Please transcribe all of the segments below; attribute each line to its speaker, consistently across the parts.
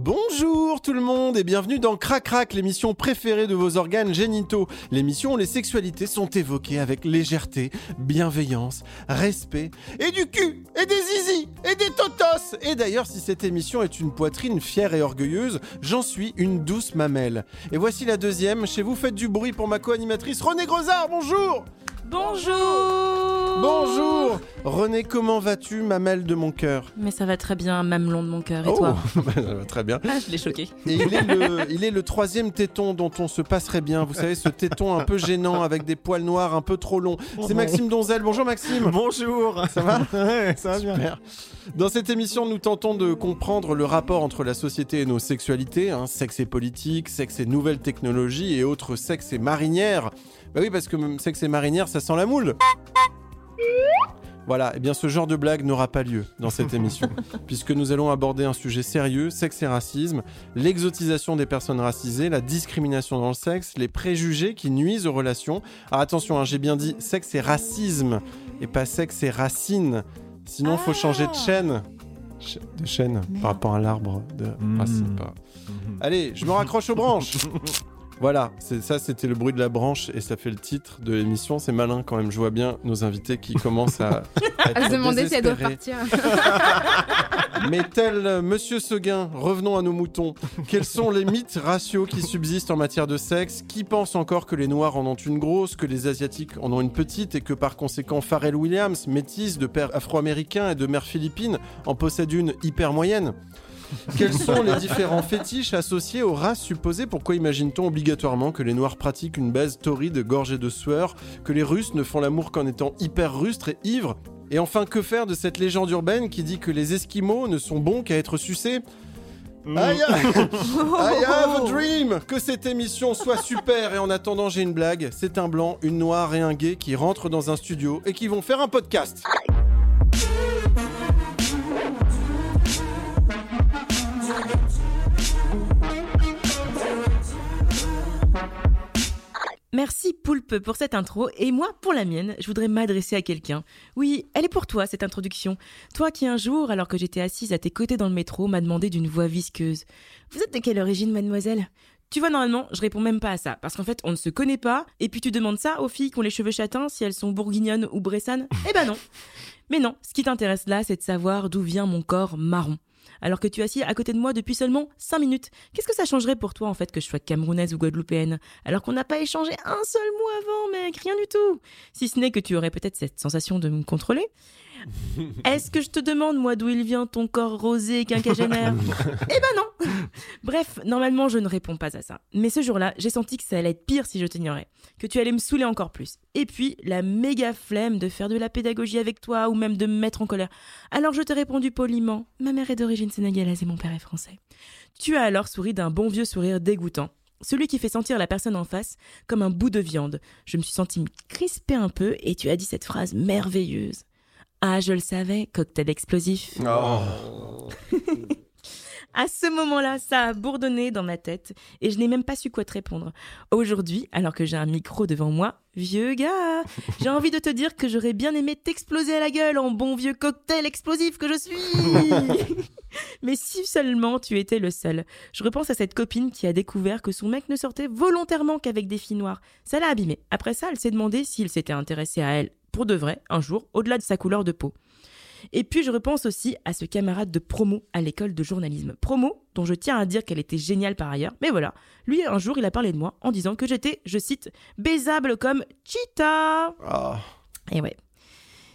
Speaker 1: Bonjour tout le monde et bienvenue dans Crac l'émission préférée de vos organes génitaux. L'émission où les sexualités sont évoquées avec légèreté, bienveillance, respect et du cul et des zizi et des totos. Et d'ailleurs, si cette émission est une poitrine fière et orgueilleuse, j'en suis une douce mamelle. Et voici la deuxième. Chez vous, faites du bruit pour ma co-animatrice René Grosard. Bonjour.
Speaker 2: Bonjour
Speaker 1: Bonjour René, comment vas-tu, mamelle de mon cœur?
Speaker 2: Mais ça va très bien, mamelon de mon cœur, et
Speaker 1: Oh,
Speaker 2: toi?
Speaker 1: ça va Très bien.
Speaker 2: Ah, je l'ai choqué.
Speaker 1: Et il est, le, il est le troisième téton dont on se passerait bien. Vous savez, ce téton un peu gênant avec des poils noirs un peu trop longs. C'est Maxime Donzel. Bonjour Maxime.
Speaker 3: Bonjour
Speaker 1: Ça va?
Speaker 3: Ouais, ça va bien.
Speaker 1: Super. Dans cette émission, nous tentons de comprendre le rapport entre la société et nos sexualités, hein, sexe et politique, sexe et nouvelles technologies et autres sexes et marinières. Bah oui, parce que même sexe et marinière, ça sent la moule. Voilà, et bien ce genre de blague n'aura pas lieu dans cette émission, puisque nous allons aborder un sujet sérieux, sexe et racisme, l'exotisation des personnes racisées, la discrimination dans le sexe, les préjugés qui nuisent aux relations. Alors attention, hein, j'ai bien dit sexe et racisme, et pas sexe et racine. Sinon, faut changer de chaîne. Ch- de chaîne par rapport à l'arbre de
Speaker 3: Mm.
Speaker 1: racine. pas- Allez, je me raccroche aux branches. Voilà, c'est ça, c'était le bruit de la branche et ça fait le titre de l'émission. C'est malin quand même. Je vois bien nos invités qui commencent à, à être
Speaker 4: à se demander si elle doit
Speaker 1: désespérés.
Speaker 4: partir.
Speaker 1: Mais tel euh, Monsieur Seguin, revenons à nos moutons. Quels sont les mythes raciaux qui subsistent en matière de sexe? Qui pense encore que les Noirs en ont une grosse, que les Asiatiques en ont une petite et que par conséquent Pharrell Williams, métisse de père afro-américain et de mère philippine, en possède une hyper moyenne? Quels sont les différents fétiches associés aux races supposées? Pourquoi imagine-t-on obligatoirement que les Noirs pratiquent une baise torride gorgée de sueur, que les Russes ne font l'amour qu'en étant hyper rustres et ivres? Et enfin, que faire de cette légende urbaine qui dit que les Esquimaux ne sont bons qu'à être sucés? I, I have a dream Que cette émission soit super. Et en attendant j'ai une blague. C'est un blanc, une noire et un gay qui rentrent dans un studio et qui vont faire un podcast.
Speaker 2: Poulpe pour cette intro, et moi, pour la mienne, je voudrais m'adresser à quelqu'un. Oui, elle est pour toi, cette introduction. Toi qui un jour, alors que j'étais assise à tes côtés dans le métro, m'a demandé d'une voix visqueuse. Vous êtes de quelle origine, mademoiselle? Tu vois, normalement, je réponds même pas à ça, parce qu'en fait, on ne se connaît pas, et puis tu demandes ça aux filles qui ont les cheveux châtains, si elles sont bourguignonnes ou bressanes Eh ben non Mais non, ce qui t'intéresse là, c'est de savoir d'où vient mon corps marron. Alors que tu es assis à côté de moi depuis seulement 5 minutes, qu'est-ce que ça changerait pour toi en fait que je sois camerounaise ou guadeloupéenne Alors qu'on n'a pas échangé un seul mot avant, mec, rien du tout Si ce n'est que tu aurais peut-être cette sensation de me contrôler Est-ce que je te demande, moi, d'où il vient ton corps rosé et quinquagénaire? Eh ben non Bref, normalement, je ne réponds pas à ça. Mais ce jour-là, j'ai senti que ça allait être pire si je t'ignorais. Que tu allais me saouler encore plus. Et puis, la méga flemme de faire de la pédagogie avec toi ou même de me mettre en colère. Alors je t'ai répondu poliment. Ma mère est d'origine sénégalaise et mon père est français. Tu as alors souri d'un bon vieux sourire dégoûtant. Celui qui fait sentir la personne en face comme un bout de viande. Je me suis sentie crisper un peu et tu as dit cette phrase merveilleuse. Ah, je le savais, cocktail explosif. À ce moment-là, ça a bourdonné dans ma tête et je n'ai même pas su quoi te répondre. Aujourd'hui, alors que j'ai un micro devant moi, vieux gars, j'ai envie de te dire que j'aurais bien aimé t'exploser à la gueule en bon vieux cocktail explosif que je suis. Mais si seulement tu étais le seul. Je repense à cette copine qui a découvert que son mec ne sortait volontairement qu'avec des filles noires. Ça l'a abîmé. Après ça, elle s'est demandé s'il s'était intéressé à elle pour de vrai, un jour, au-delà de sa couleur de peau. Et puis je repense aussi à ce camarade de promo à l'école de journalisme. Promo, dont je tiens à dire qu'elle était géniale par ailleurs. Mais voilà, lui un jour il a parlé de moi en disant que j'étais, je cite, baisable comme Cheetah.
Speaker 1: Ah.
Speaker 2: Et ouais.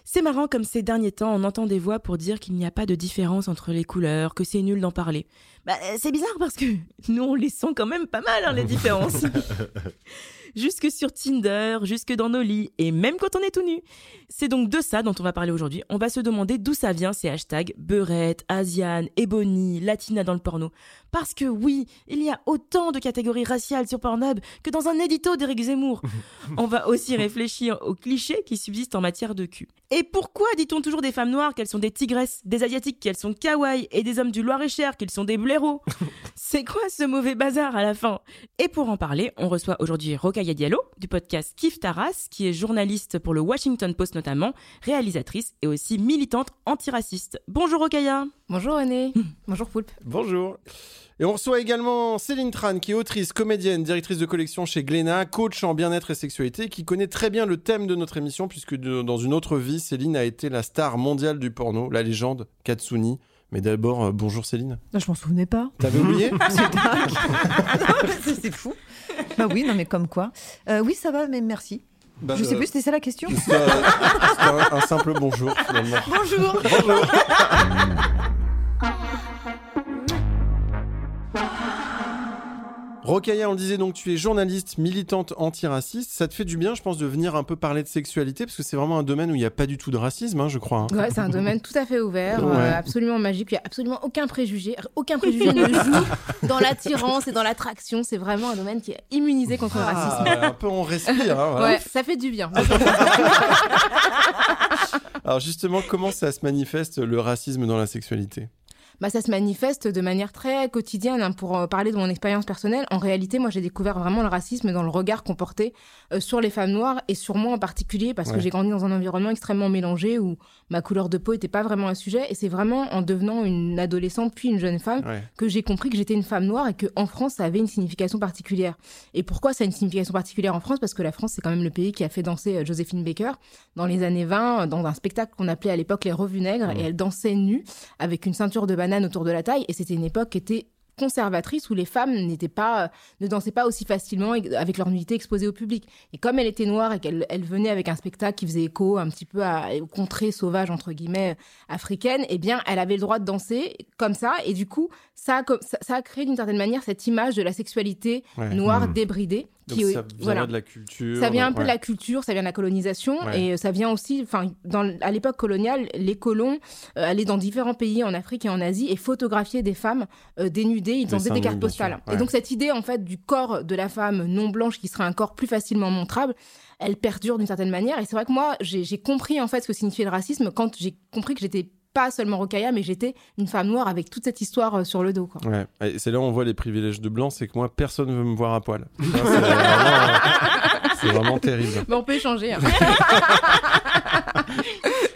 Speaker 2: C'est marrant comme ces derniers temps on entend des voix pour dire qu'il n'y a pas de différence entre les couleurs, que c'est nul d'en parler. Bah, c'est bizarre parce que nous on les sent quand même pas mal hein, les différences. jusque sur Tinder, jusque dans nos lits, et même quand on est tout nu. C'est donc de ça dont on va parler aujourd'hui. On va se demander d'où ça vient ces hashtags beurette, asiane, ebony, latina dans le porno. Parce que oui, il y a autant de catégories raciales sur Pornhub que dans un édito d'Éric Zemmour. On va aussi réfléchir aux clichés qui subsistent en matière de cul. Et pourquoi dit-on toujours des femmes noires qu'elles sont des tigresses, des asiatiques qu'elles sont kawaii et des hommes du Loir-et-Cher qu'ils sont des blaireaux? C'est quoi ce mauvais bazar à la fin? Et pour en parler, on reçoit aujourd'hui Diallo du podcast Kif Taras, qui est journaliste pour le Washington Post notamment, réalisatrice et aussi militante antiraciste. Bonjour Rokaya
Speaker 4: Bonjour René. Bonjour Poulpe.
Speaker 1: Bonjour. Et on reçoit également Céline Tran, qui est autrice, comédienne, directrice de collection chez Glénat, coach en bien-être et sexualité, qui connaît très bien le thème de notre émission, puisque de- dans une autre vie, Céline a été la star mondiale du porno, la légende Katsuni. Mais d'abord, euh, bonjour Céline.
Speaker 3: Non, je m'en souvenais pas.
Speaker 1: T'avais oublié
Speaker 3: C'est dingue. C'est- c'est fou. Bah oui, non mais comme quoi. Euh, oui, ça va, mais merci.
Speaker 1: Bah,
Speaker 3: je sais
Speaker 1: euh,
Speaker 3: plus, c'était ça la question
Speaker 1: C'était un, un simple bonjour finalement.
Speaker 3: Bonjour.
Speaker 1: Rokaya, on le disait donc, tu es journaliste, militante antiraciste. Ça te fait du bien, je pense, de venir un peu parler de sexualité, parce que c'est vraiment un domaine où il n'y a pas du tout de racisme, hein, je crois. hein.
Speaker 4: Ouais, c'est un domaine tout à fait ouvert,
Speaker 1: Ouais.
Speaker 4: euh, absolument magique. Il n'y a absolument aucun préjugé. Aucun préjugé ne joue dans l'attirance et dans l'attraction. C'est vraiment un domaine qui est immunisé contre le racisme.
Speaker 1: Ah, un peu on respire. hein, voilà.
Speaker 4: Ouais, ça fait du bien.
Speaker 1: Alors justement, comment ça se manifeste le racisme dans la sexualité?
Speaker 4: Bah, ça se manifeste de manière très quotidienne. hein. Pour euh, parler de mon expérience personnelle, en réalité, moi, j'ai découvert vraiment le racisme dans le regard qu'on portait euh, sur les femmes noires et sur moi en particulier, parce
Speaker 1: Ouais.
Speaker 4: que j'ai grandi dans un environnement extrêmement mélangé où ma couleur de peau n'était pas vraiment un sujet. Et c'est vraiment en devenant une adolescente puis une jeune femme
Speaker 1: Ouais.
Speaker 4: que j'ai compris que j'étais une femme noire et que en France, ça avait une signification particulière. Et pourquoi ça a une signification particulière en France? Parce que la France, c'est quand même le pays qui a fait danser euh, Joséphine Baker dans les années 20, euh, dans un spectacle qu'on appelait à l'époque les revues nègres,
Speaker 1: Mhm.
Speaker 4: et elle dansait nue avec une ceinture de banane autour de la taille. Et c'était une époque qui était conservatrice où les femmes n'étaient pas euh, ne dansaient pas aussi facilement avec leur nudité exposée au public et comme elle était noire et qu'elle elle venait avec un spectacle qui faisait écho un petit peu à, aux contrées sauvages entre guillemets africaines eh bien elle avait le droit de danser comme ça et du coup ça a, ça, ça a créé d'une certaine manière cette image de la sexualité
Speaker 1: Ouais.
Speaker 4: noire
Speaker 5: Mhm.
Speaker 4: débridée
Speaker 1: Donc
Speaker 4: qui
Speaker 1: ça viendrait de la culture.
Speaker 4: ça vient un peu
Speaker 1: ouais.
Speaker 4: de la culture, ça vient de la colonisation
Speaker 1: Ouais.
Speaker 4: et euh, ça vient aussi, enfin, à l'époque coloniale, les colons euh, allaient dans différents pays en Afrique et en Asie et photographiaient des femmes euh, dénudées, ils en faisaient des cartes postales.
Speaker 1: ouais.
Speaker 4: Et donc cette idée en fait du corps de la femme non blanche qui serait un corps plus facilement montrable, elle perdure d'une certaine manière. Et c'est vrai que moi, j'ai j'ai compris en fait ce que signifiait le racisme quand j'ai compris que j'étais pas seulement Rokaya, mais j'étais une femme noire avec toute cette histoire euh, sur le dos. Quoi.
Speaker 1: Ouais, et c'est là où on voit les privilèges de blanc, c'est que moi, personne veut me voir à poil. Ça, c'est vraiment, euh, c'est vraiment terrible.
Speaker 4: Mais on peut échanger. hein.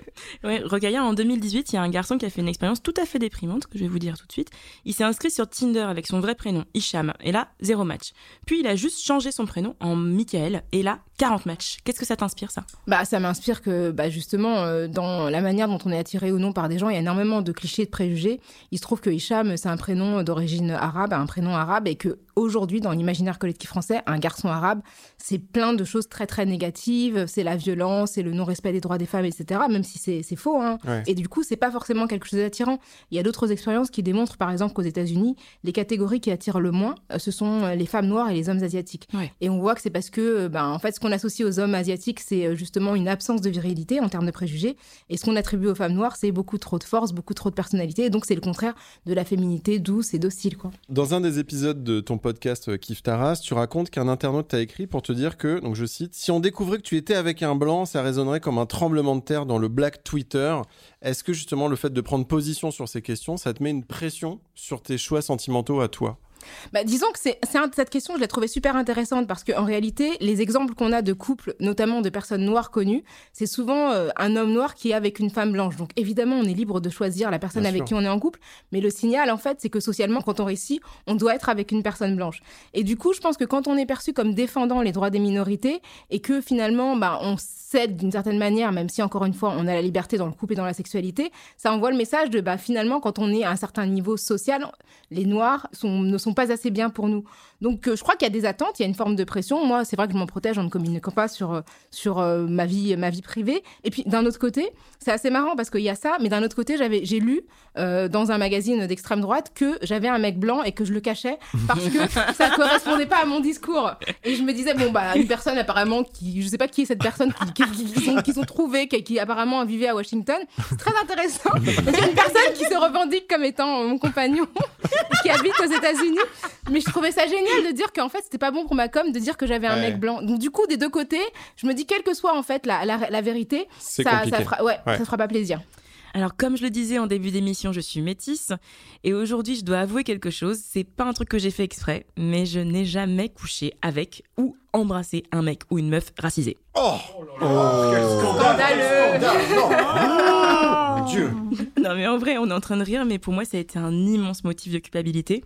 Speaker 2: Ouais, Rokaya, en 2018, il y a un garçon qui a fait une expérience tout à fait déprimante, que je vais vous dire tout de suite. Il s'est inscrit sur Tinder avec son vrai prénom, Hicham, et là, zéro match. Puis il a juste changé son prénom en Michael, et là, 40 matchs. Qu'est-ce que ça t'inspire, ça?
Speaker 4: Bah, ça m'inspire que, bah, justement, euh, dans la manière dont on est attiré ou non par des gens, il y a énormément de clichés, de préjugés. Il se trouve que Hicham, c'est un prénom d'origine arabe, un prénom arabe, et que aujourd'hui, dans l'imaginaire collectif français, un garçon arabe, c'est plein de choses très très négatives. C'est la violence, c'est le non-respect des droits des femmes, etc. Même si c'est c'est faux. Hein.
Speaker 1: Ouais.
Speaker 4: Et du coup, c'est pas forcément quelque chose d'attirant. Il y a d'autres expériences qui démontrent, par exemple, qu'aux États-Unis, les catégories qui attirent le moins, euh, ce sont euh, les femmes noires et les hommes asiatiques.
Speaker 2: Ouais.
Speaker 4: Et on voit que c'est parce que, euh, ben, en fait, ce qu'on associe aux hommes asiatiques, c'est justement une absence de virilité en termes de préjugés. Et ce qu'on attribue aux femmes noires, c'est beaucoup trop de force, beaucoup trop de personnalité. Et donc, c'est le contraire de la féminité douce et docile, quoi.
Speaker 1: Dans un des épisodes de ton podcast Kif Taras, tu racontes qu'un internaute t'a écrit pour te dire que, donc je cite, si on découvrait que tu étais avec un blanc, ça résonnerait comme un tremblement de terre dans le black Twitter. Est-ce que justement le fait de prendre position sur ces questions, ça te met une pression sur tes choix sentimentaux à toi?
Speaker 4: Bah, disons que c'est, cette question, je l'ai trouvée super intéressante parce qu'en réalité, les exemples qu'on a de couples, notamment de personnes noires connues, c'est souvent euh, un homme noir qui est avec une femme blanche. Donc évidemment, on est libre de choisir la personne
Speaker 1: Bien
Speaker 4: avec
Speaker 1: sûr.
Speaker 4: qui on est en couple, mais le signal, en fait, c'est que socialement, quand on réussit, on doit être avec une personne blanche. Et du coup, je pense que quand on est perçu comme défendant les droits des minorités et que finalement, bah, on cède d'une certaine manière, même si encore une fois, on a la liberté dans le couple et dans la sexualité, ça envoie le message de, bah, finalement, quand on est à un certain niveau social, les noirs sont, ne sont pas assez bien pour nous. Donc euh, je crois qu'il y a des attentes, il y a une forme de pression. Moi, c'est vrai que je m'en protège en ne communiquant pas sur euh, sur euh, ma vie ma vie privée. Et puis d'un autre côté, c'est assez marrant parce qu'il y a ça, mais d'un autre côté, j'avais j'ai lu dans un magazine d'extrême droite que j'avais un mec blanc et que je le cachais parce que ça correspondait pas à mon discours. Et je me disais bon bah une personne apparemment qui je sais pas qui est cette personne qui qui, qui, sont, qui sont trouvés qui, qui apparemment vivait à Washington. C'est très intéressant. Donc, une personne qui se revendique comme étant mon compagnon qui habite aux États-Unis. Mais je trouvais ça génial de dire qu'en fait, c'était pas bon pour ma com de dire que j'avais un mec blanc. Donc, du coup, des deux côtés, je me dis, quelle que soit en fait la, la, vérité, ça, ça, fera, ouais, ça fera pas plaisir.
Speaker 2: Alors, comme je le disais en début d'émission, je suis métisse. Et aujourd'hui, je dois avouer quelque chose. C'est pas un truc que j'ai fait exprès, mais je n'ai jamais couché avec ou embrassé un mec ou une meuf racisée.
Speaker 1: Oh, oh Quel
Speaker 4: scandaleux
Speaker 1: oh Dieu
Speaker 2: Non, mais en vrai, on est en train de rire, mais pour moi, ça a été un immense motif de culpabilité.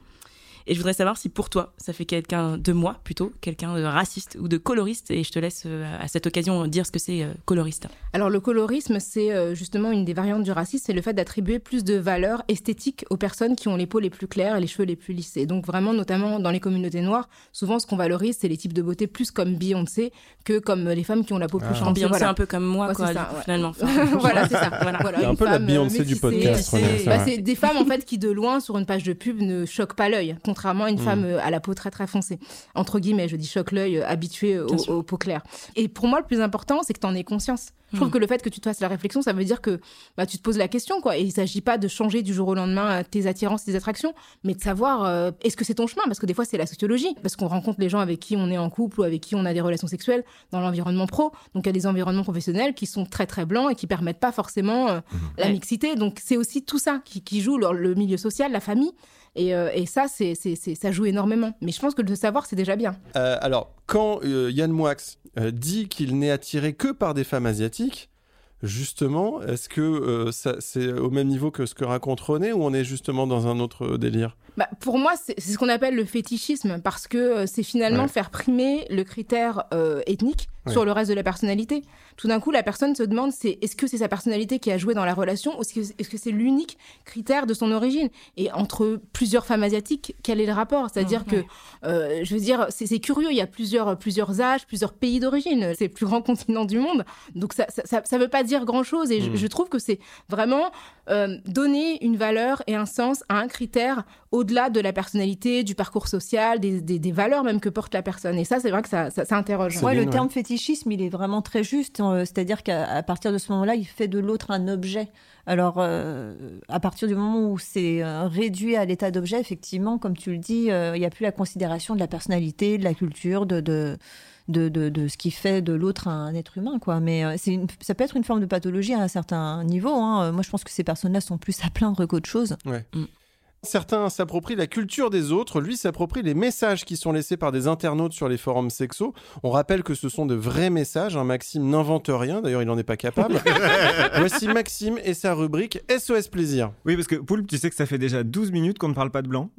Speaker 2: Et je voudrais savoir si pour toi, ça fait quelqu'un de moi plutôt, quelqu'un de raciste ou de coloriste. Et je te laisse euh, à cette occasion dire ce que c'est euh, coloriste.
Speaker 4: Alors le colorisme, c'est euh, justement une des variantes du racisme, c'est le fait d'attribuer plus de valeur esthétique aux personnes qui ont les peaux les plus claires et les cheveux les plus lisses. Et donc vraiment, notamment dans les communautés noires, souvent ce qu'on valorise, c'est les types de beauté plus comme Beyoncé que comme les femmes qui ont la peau plus ah.
Speaker 2: Beyoncé voilà. un peu comme moi, quoi, finalement.
Speaker 4: voilà, c'est ça. Voilà.
Speaker 1: un peu la Beyoncé du podcast.
Speaker 4: Bah, c'est des femmes en fait qui de loin sur une page de pub ne choquent pas l'œil contrairement à une mm. femme euh, à la peau très très foncée. Entre guillemets, je dis choc l'œil, euh, habitué aux, peaux claires. Et pour moi, le plus important, c'est que tu en aies conscience. Je trouve mm. que le fait que tu te fasses la réflexion, ça veut dire que bah, tu te poses la question, quoi. Et il s'agit pas de changer du jour au lendemain euh, tes attirances, tes attractions, mais de savoir est-ce que c'est ton chemin, parce que des fois c'est la sociologie, parce qu'on rencontre les gens avec qui on est en couple ou avec qui on a des relations sexuelles dans l'environnement pro. Donc il y a des environnements professionnels qui sont très très blancs et qui permettent pas forcément mm. la mixité. Donc c'est aussi tout ça qui, qui joue le milieu social, la famille. Euh, et, ça, c'est, ça joue énormément. Mais je pense que de le savoir, c'est déjà bien.
Speaker 1: Euh, alors, quand euh, Yann Moix dit qu'il n'est attiré que par des femmes asiatiques, justement, est-ce que c'est au même niveau que ce que raconte René ou on est justement dans un autre délire?
Speaker 4: Bah, Pour moi, c'est, ce qu'on appelle le fétichisme parce que c'est finalement faire primer le critère ethnique sur le reste de la personnalité. Tout d'un coup, la personne se demande c'est est-ce que c'est sa personnalité qui a joué dans la relation ou est-ce que c'est l'unique critère de son origine? Et entre plusieurs femmes asiatiques, quel est le rapport? C'est-à-dire mmh, que, euh, je veux dire, c'est curieux, il y a plusieurs, plusieurs âges, plusieurs pays d'origine, c'est le plus grand continent du monde. Donc ça ça, veut pas dire grand-chose et je, mmh. trouve que c'est vraiment euh, donner une valeur et un sens à un critère au-delà de la personnalité, du parcours social, des, des, valeurs même que porte la personne. Et ça, c'est vrai que ça, ça, interroge.
Speaker 3: Ouais, le terme fétichisme, il est vraiment très juste. Hein. C'est-à-dire qu'à partir de ce moment-là, il fait de l'autre un objet. Alors, euh, à partir du moment où c'est euh, réduit à l'état d'objet, effectivement, comme tu le dis, il n'y a plus la considération de la personnalité, de la culture, de, de de, de, ce qui fait de l'autre un, être humain. Quoi. Mais c'est ça peut être une forme de pathologie à un certain niveau. Hein. Moi, je pense que ces personnes-là sont plus à plaindre qu'autre chose.
Speaker 1: Ouais. Mm. Certains s'approprient la culture des autres, lui s'approprie les messages qui sont laissés par des internautes sur les forums sexos. On rappelle que ce sont de vrais messages, hein. Maxime n'invente rien, d'ailleurs il n'en est pas capable. Voici Maxime et sa rubrique SOS Plaisir.
Speaker 5: Oui, parce que Poulpe, tu sais que ça fait déjà 12 minutes qu'on ne parle pas de blanc.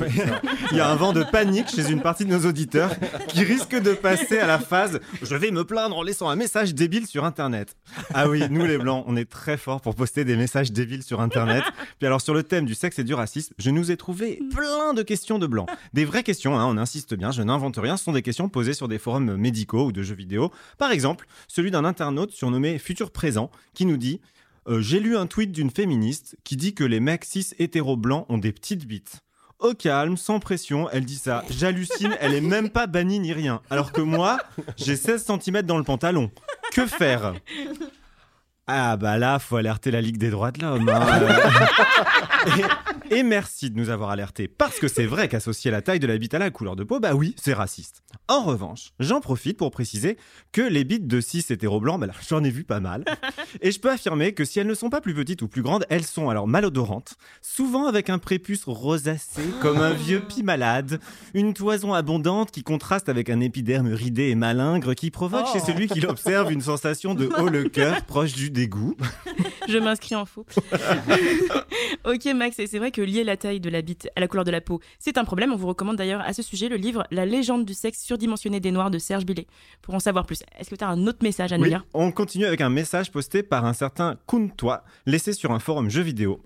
Speaker 5: il y a un vent de panique chez une partie de nos auditeurs qui risque de passer à la phase « je vais me plaindre en laissant un message débile sur Internet ». Ah oui, nous les blancs, on est très forts pour poster des messages débiles sur Internet. Puis alors sur le thème du sexe et du racisme, je nous ai trouvé plein de questions de blanc. Des vraies questions, hein, on insiste bien, je n'invente rien, ce sont des questions posées sur des forums médicaux ou de jeux vidéo. Par exemple, celui d'un internaute surnommé Futur Présent qui nous dit euh, J'ai lu un tweet d'une féministe qui dit que les mecs cis hétéro blancs ont des petites bites au calme, sans pression, elle dit ça. J'hallucine, elle est même pas bannie ni rien. Alors que moi, j'ai 16 cm dans le pantalon. Que faire? Ah bah là, faut alerter la Ligue des droits de l'homme. Hein. et, merci de nous avoir alertés, parce que c'est vrai qu'associer la taille de la bite à la couleur de peau, bah oui, c'est raciste. En revanche, j'en profite pour préciser que les bites de 6 hétéro blancs, bah j'en ai vu pas mal. Et je peux affirmer que si elles ne sont pas plus petites ou plus grandes, elles sont alors malodorantes, souvent avec un prépuce rosacé comme un vieux pis malade, une toison abondante qui contraste avec un épiderme ridé et malingre qui provoque chez celui qui l'observe une sensation de haut le cœur proche du dégoût.
Speaker 2: Je m'inscris en faux. ok Max, c'est vrai que lier la taille de la bite à la couleur de la peau, c'est un problème. On vous recommande d'ailleurs à ce sujet le livre La légende du sexe surdimensionné des Noirs de Serge Billet pour en savoir plus. Est-ce que tu as un autre message à nous lire?
Speaker 5: On continue avec un message posté par un certain Kuntois, laissé sur un forum jeu vidéo.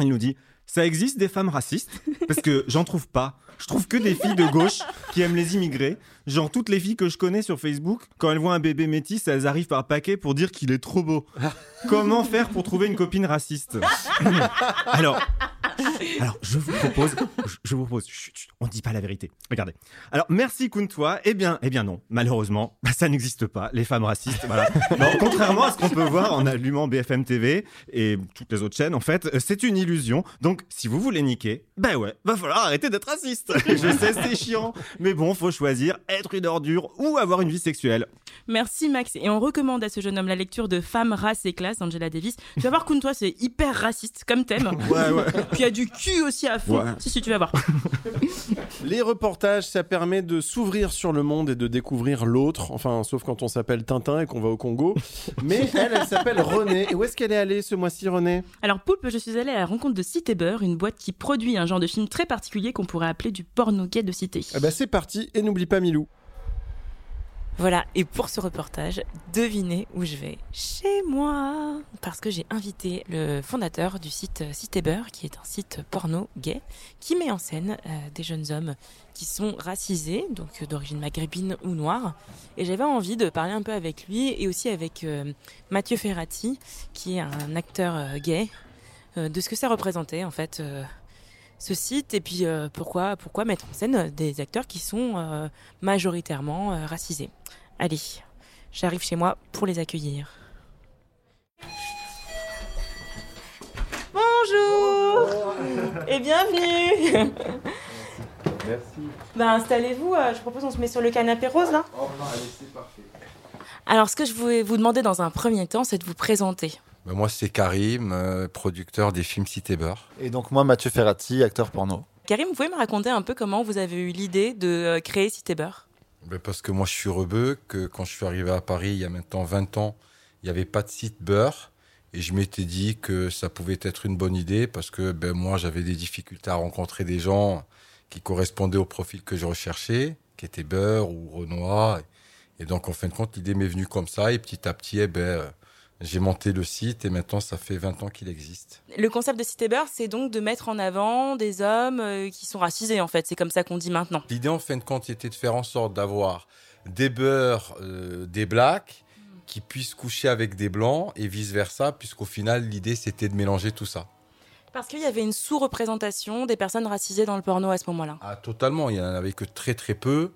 Speaker 5: Il nous dit ça existe des femmes racistes? Parce que j'en trouve pas. Je trouve que des filles de gauche qui aiment les immigrés. Genre toutes les filles que je connais sur Facebook, quand elles voient un bébé métis, elles arrivent par paquet pour dire qu'il est trop beau. Comment faire pour trouver une copine raciste? Alors, alors je vous propose, je, vous propose, chut, chut, on ne dit pas la vérité. Regardez. Alors merci Kuntois. Eh bien, eh bien non, malheureusement, bah, ça n'existe pas. Les femmes racistes, voilà. Non, contrairement à ce qu'on peut voir en allumant BFM TV et toutes les autres chaînes, en fait, euh, c'est une illusion. Donc, si vous voulez niquer, ben ouais, va falloir arrêter d'être raciste. Je sais, c'est chiant, mais bon, faut choisir être une ordure ou avoir une vie sexuelle.
Speaker 2: Merci Max. Et on recommande à ce jeune homme la lecture de Femmes, race et classe d'Angela Davis. Tu vas voir toi c'est hyper raciste comme thème.
Speaker 5: Ouais, ouais.
Speaker 2: Puis a du cul aussi à fond.
Speaker 5: Ouais.
Speaker 2: Si, si, tu vas voir.
Speaker 1: Les reportages, ça permet de s'ouvrir sur le monde et de découvrir l'autre. Enfin, sauf quand on s'appelle Tintin et qu'on va au Congo. Mais elle, elle s'appelle Renée. Et où est-ce qu'elle est allée ce mois-ci, Renée
Speaker 2: Alors, Poulpe, je suis allée à la rencontre de Cité Beurre, une boîte qui produit un genre de film très particulier qu'on pourrait appeler du porno gay de cité.
Speaker 1: Eh ben, c'est parti. Et n'oublie pas Milou.
Speaker 2: Voilà, et pour ce reportage, devinez où je vais. Chez moi Parce que j'ai invité le fondateur du site Cité Beurre, qui est un site porno gay, qui met en scène euh, des jeunes hommes qui sont racisés, donc euh, d'origine maghrébine ou noire. Et j'avais envie de parler un peu avec lui et aussi avec euh, Mathieu Ferrati, qui est un acteur gay, de ce que ça représentait en fait. Euh, ce site et puis euh, pourquoi pourquoi mettre en scène des acteurs qui sont euh, majoritairement euh, racisés. Allez, j'arrive chez moi pour les accueillir. Bonjour et bienvenue.
Speaker 1: Merci.
Speaker 2: Ben installez-vous, euh, je propose on se met sur le canapé rose là.
Speaker 1: Oh non, allez, c'est parfait.
Speaker 2: Alors ce que je voulais vous demander dans un premier temps, c'est de vous présenter.
Speaker 6: Ben, moi, c'est Karim, euh, producteur des films Cité Beurre.
Speaker 7: Et donc moi, Mathieu Ferrati, acteur porno.
Speaker 2: Karim, vous pouvez me raconter un peu comment vous avez eu l'idée de euh, créer Cité Beurre?
Speaker 6: Ben, parce que moi, je suis rebeu, que quand je suis arrivé à Paris il y a maintenant 20 ans, il n'y avait pas de site beurre. Et je m'étais dit que ça pouvait être une bonne idée parce que ben, moi, j'avais des difficultés à rencontrer des gens qui correspondaient au profil que je recherchais, qui étaient beurre ou Renoir. Et donc, en fin de compte, l'idée m'est venue comme ça. Et petit à petit, eh ben, euh, j'ai monté le site et maintenant, ça fait 20 ans qu'il existe.
Speaker 2: Le concept de Cité Beurre, c'est donc de mettre en avant des hommes euh, qui sont racisés, en fait. C'est comme ça qu'on dit maintenant.
Speaker 6: L'idée, en fin de compte, était de faire en sorte d'avoir des beurs, euh, des blacks, qui puissent coucher avec des blancs et vice-versa, puisqu'au final, l'idée, c'était de mélanger tout ça.
Speaker 2: Parce qu'il y avait une sous-représentation des personnes racisées dans le porno à ce moment-là.
Speaker 6: Ah, totalement, il n'y en avait que très très peu.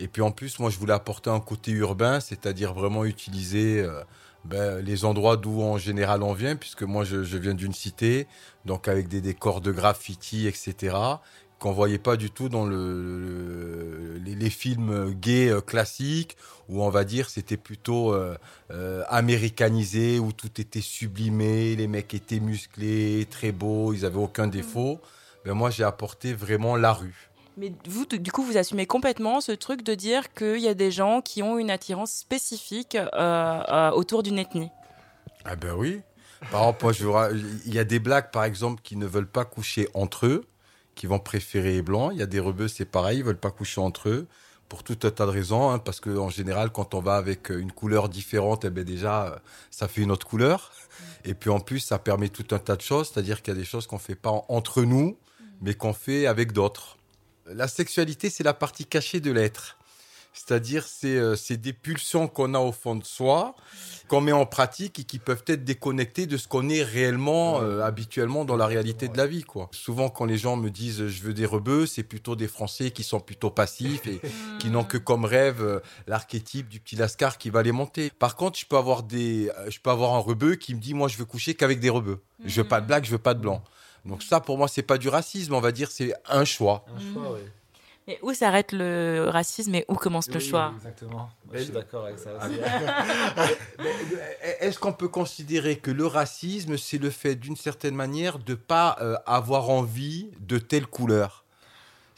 Speaker 6: Et puis en plus, moi, je voulais apporter un côté urbain, c'est-à-dire vraiment utiliser euh, ben, les endroits d'où en général on vient, puisque moi, je, je viens d'une cité, donc avec des décors de graffiti, etc., qu'on voyait pas du tout dans le, le- les, les films gays euh, classiques, où on va dire c'était plutôt euh, euh, américanisé, où tout était sublimé, les mecs étaient musclés, très beaux, ils avaient aucun défaut. Ben, moi, j'ai apporté vraiment la rue.
Speaker 2: Mais vous, du coup, vous assumez complètement ce truc de dire qu'il y a des gens qui ont une attirance spécifique euh, euh, autour d'une ethnie.
Speaker 6: Ah ben oui. Par exemple, il y a des blacks, par exemple, qui ne veulent pas coucher entre eux, qui vont préférer les blancs. Il y a des rebeux, c'est pareil, ils veulent pas coucher entre eux. Pour tout un tas de raisons, hein, parce qu'en général, quand on va avec une couleur différente, eh ben déjà, ça fait une autre couleur. Et puis en plus, ça permet tout un tas de choses, c'est-à-dire qu'il y a des choses qu'on fait pas en- entre nous, mais qu'on fait avec d'autres. La sexualité, c'est la partie cachée de l'être. C'est-à-dire, c'est euh, c'est des pulsions qu'on a au fond de soi, qu'on met en pratique et qui peuvent être déconnectées de ce qu'on est réellement, euh, habituellement dans la réalité de la vie. Quoi. Souvent, quand les gens me disent je veux des rebeux, c'est plutôt des Français qui sont plutôt passifs et qui n'ont que comme rêve euh, l'archétype du petit lascar qui va les monter. Par contre, je peux avoir des, je peux avoir un rebeu qui me dit moi je veux coucher qu'avec des rebeux. Je veux pas de black, je veux pas de blanc. Donc ça, pour moi, c'est pas du racisme, on va dire, c'est un choix.
Speaker 7: Un choix, oui.
Speaker 2: Mais où s'arrête le racisme et où commence le
Speaker 7: Oui,
Speaker 2: choix
Speaker 7: Exactement. je suis d'accord avec ça
Speaker 6: Ah,
Speaker 7: aussi.
Speaker 6: Est-ce qu'on peut considérer que le racisme, c'est le fait d'une certaine manière de pas euh, avoir envie de telle couleur?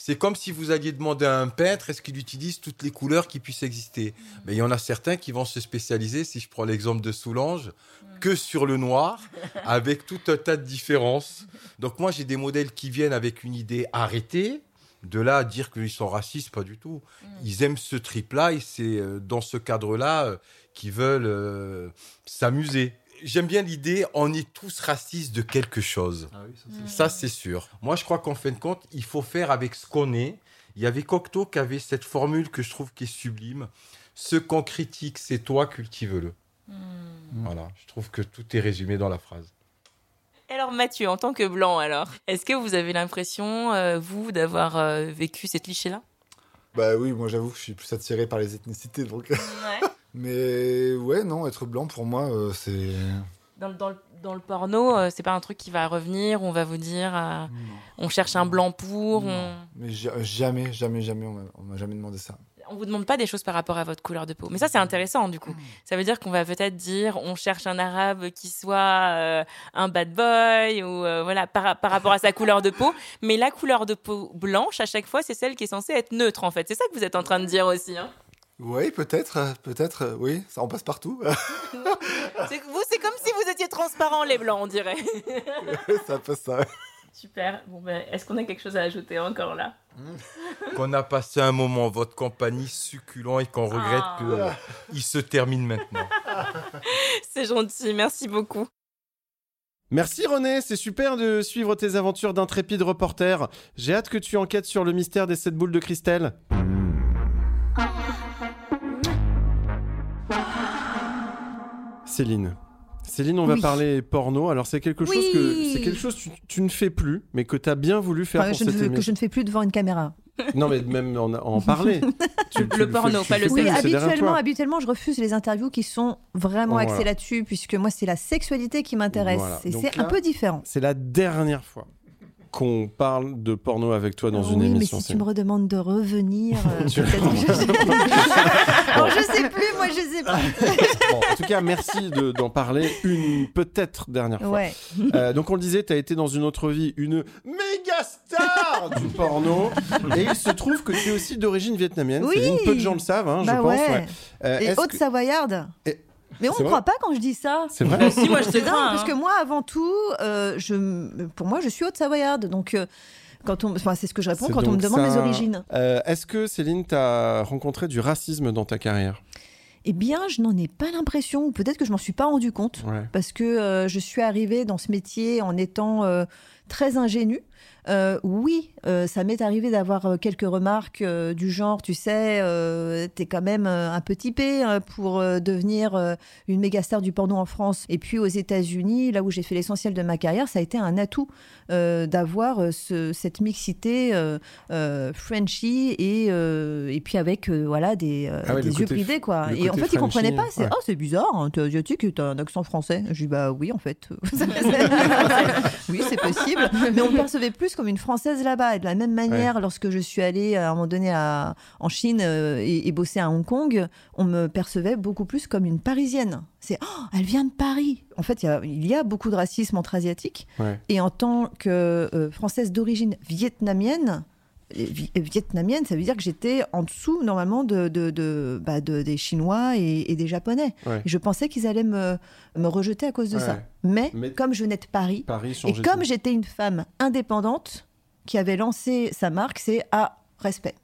Speaker 6: C'est comme si vous alliez demander à un peintre, est-ce qu'il utilise toutes les couleurs qui puissent exister Mais il y en a certains qui vont se spécialiser, si je prends l'exemple de Soulange, que sur le noir, avec tout un tas de différences. Donc moi, j'ai des modèles qui viennent avec une idée arrêtée. De là à dire qu'ils sont racistes, pas du tout. Ils aiment ce trip-là et c'est euh, dans ce cadre-là euh, qu'ils veulent euh, s'amuser. J'aime bien l'idée, on est tous racistes de quelque chose.
Speaker 7: Ah oui, ça,
Speaker 3: Mm.
Speaker 6: Ça, c'est sûr. Moi, je crois qu'en fin de compte, il faut faire avec ce qu'on est. Il y avait Cocteau qui avait cette formule que je trouve qui est sublime. Ce qu'on critique, c'est toi, cultive-le. Voilà, je trouve que tout est résumé dans la phrase.
Speaker 2: Alors Mathieu, en tant que blanc, alors, est-ce que vous avez l'impression, euh, vous, d'avoir euh, vécu ces clichés-là
Speaker 8: Bah oui, moi j'avoue que je suis plus attiré par les ethnicités. Donc... Mais ouais, non, être blanc pour moi, euh, c'est.
Speaker 2: Dans, le- dans dans le porno, euh, c'est pas un truc qui va revenir, on va vous dire, euh, on cherche un blanc pour, on...
Speaker 8: Mais ja- jamais, jamais, jamais, on m'a- jamais demandé ça.
Speaker 2: on vous demande pas des choses par rapport à votre couleur de peau. Mais ça, c'est intéressant, du coup. Ça veut dire qu'on va peut-être dire, on cherche un arabe qui soit euh, un bad boy, ou voilà, par, par rapport à sa couleur de peau. Mais la couleur de peau blanche, à chaque fois, c'est celle qui est censée être neutre, en fait. C'est ça que vous êtes en train de dire aussi. Hein.
Speaker 8: Oui, peut-être, euh, peut-être, euh, oui, ça en passe partout.
Speaker 2: C'est- Vous, c'est comme si vous étiez transparent, les blancs, on dirait.
Speaker 8: ça passe ça.
Speaker 2: Super. Bon, ben, est-ce qu'on a quelque chose à ajouter encore là?
Speaker 6: Qu'on a passé un moment en votre compagnie succulent et qu'on regrette
Speaker 2: Ah.
Speaker 6: qu'il se termine maintenant.
Speaker 2: C'est gentil, merci beaucoup.
Speaker 1: Merci René, c'est super de suivre tes aventures d'intrépide reporter. J'ai hâte que tu enquêtes sur le mystère des sept boules de cristal. Céline. Céline, on va
Speaker 3: Oui.
Speaker 1: parler porno. Alors c'est quelque chose que
Speaker 3: Oui.
Speaker 1: c'est quelque chose que tu, tu ne fais plus, mais que tu as bien voulu faire
Speaker 3: Enfin,
Speaker 1: pour
Speaker 3: je ne
Speaker 1: cette
Speaker 3: veux- que je ne fais plus devant une caméra.
Speaker 1: Non, mais même en, en parler. Tu- tu
Speaker 2: Le
Speaker 1: fais-
Speaker 2: porno, pas le
Speaker 1: plus,
Speaker 3: Oui,
Speaker 2: sexe.
Speaker 1: derrière
Speaker 3: habituellement, habituellement, je refuse les interviews qui sont vraiment axées
Speaker 1: Voilà.
Speaker 3: là-dessus, puisque moi, c'est la sexualité qui m'intéresse.
Speaker 1: Voilà.
Speaker 3: Et c'est un peu différent.
Speaker 1: C'est la dernière fois qu'on parle de porno avec toi dans une
Speaker 3: oui,
Speaker 1: émission.
Speaker 3: mais si tu me redemandes de revenir, euh, je... Bon, je sais plus, moi, je sais pas.
Speaker 1: Bon, en tout cas, merci de- d'en parler une peut-être dernière fois.
Speaker 3: Ouais.
Speaker 1: Euh, donc on le disait, tu as été dans une autre vie une méga star du porno. Et il se trouve que tu es aussi d'origine vietnamienne.
Speaker 3: Oui.
Speaker 1: Céline, peu de gens le savent, hein, je
Speaker 3: bah
Speaker 1: pense.
Speaker 3: ouais.
Speaker 1: ouais. Euh,
Speaker 3: Et
Speaker 1: est-ce
Speaker 3: haute
Speaker 1: que-
Speaker 3: savoyarde.
Speaker 1: Et-
Speaker 3: Mais on ne croit pas quand je dis ça.
Speaker 1: C'est vrai
Speaker 2: Si, moi, je te
Speaker 3: C'est dingue,
Speaker 2: crois.
Speaker 3: parce
Speaker 2: hein.
Speaker 3: que moi, avant tout, euh, je, pour moi, je suis haute savoyarde. Donc, euh, quand on, enfin, c'est ce que je réponds quand on me demande
Speaker 1: ça.
Speaker 3: mes origines.
Speaker 1: Euh, Est-ce que Céline, tu as rencontré du racisme dans ta carrière?
Speaker 3: Eh bien, je n'en ai pas l'impression, ou peut-être que je m'en suis pas rendu compte.
Speaker 1: Ouais.
Speaker 3: parce que euh, je suis arrivée dans ce métier en étant euh, très ingénue. Euh, oui, euh, ça m'est arrivé d'avoir euh, quelques remarques euh, du genre, tu sais, euh, t'es quand même un peu typé pour euh, devenir euh, une méga star du porno en France. Et puis aux États-Unis, là où j'ai fait l'essentiel de ma carrière, ça a été un atout euh, d'avoir ce- cette mixité euh, euh, Frenchy et, euh, et puis avec euh, voilà des, euh,
Speaker 1: Ah ouais, le
Speaker 3: des yeux
Speaker 1: côté-
Speaker 3: bridés quoi. Et en fait, ils comprenaient
Speaker 1: Frenchy,
Speaker 3: pas. C'est
Speaker 1: ouais.
Speaker 3: oh c'est bizarre, hein, t'es asiatique et t'as un accent français. Je dis bah oui en fait. oui c'est possible. Mais on percevait plus comme une française là-bas. Et de la même manière, lorsque je suis allée à un moment donné à, en Chine euh, et, et bosser à Hong Kong, on me percevait beaucoup plus comme une parisienne. C'est oh elle vient de Paris. En fait, il y a, il y a beaucoup de racisme entre asiatiques.
Speaker 1: Ouais.
Speaker 3: Et en tant que euh, française d'origine vietnamienne, euh, vi- euh, vietnamienne, ça veut dire que j'étais en dessous normalement de, de, de- bah, de- des Chinois et, et des Japonais.
Speaker 1: Ouais.
Speaker 3: Et je pensais qu'ils allaient me, me rejeter à cause de
Speaker 1: Ouais.
Speaker 3: ça. Mais,
Speaker 1: Mais-
Speaker 3: comme je venais de Paris,
Speaker 1: Paris
Speaker 3: et comme j'étais une femme indépendante qui avait lancé sa marque, c'est à respect.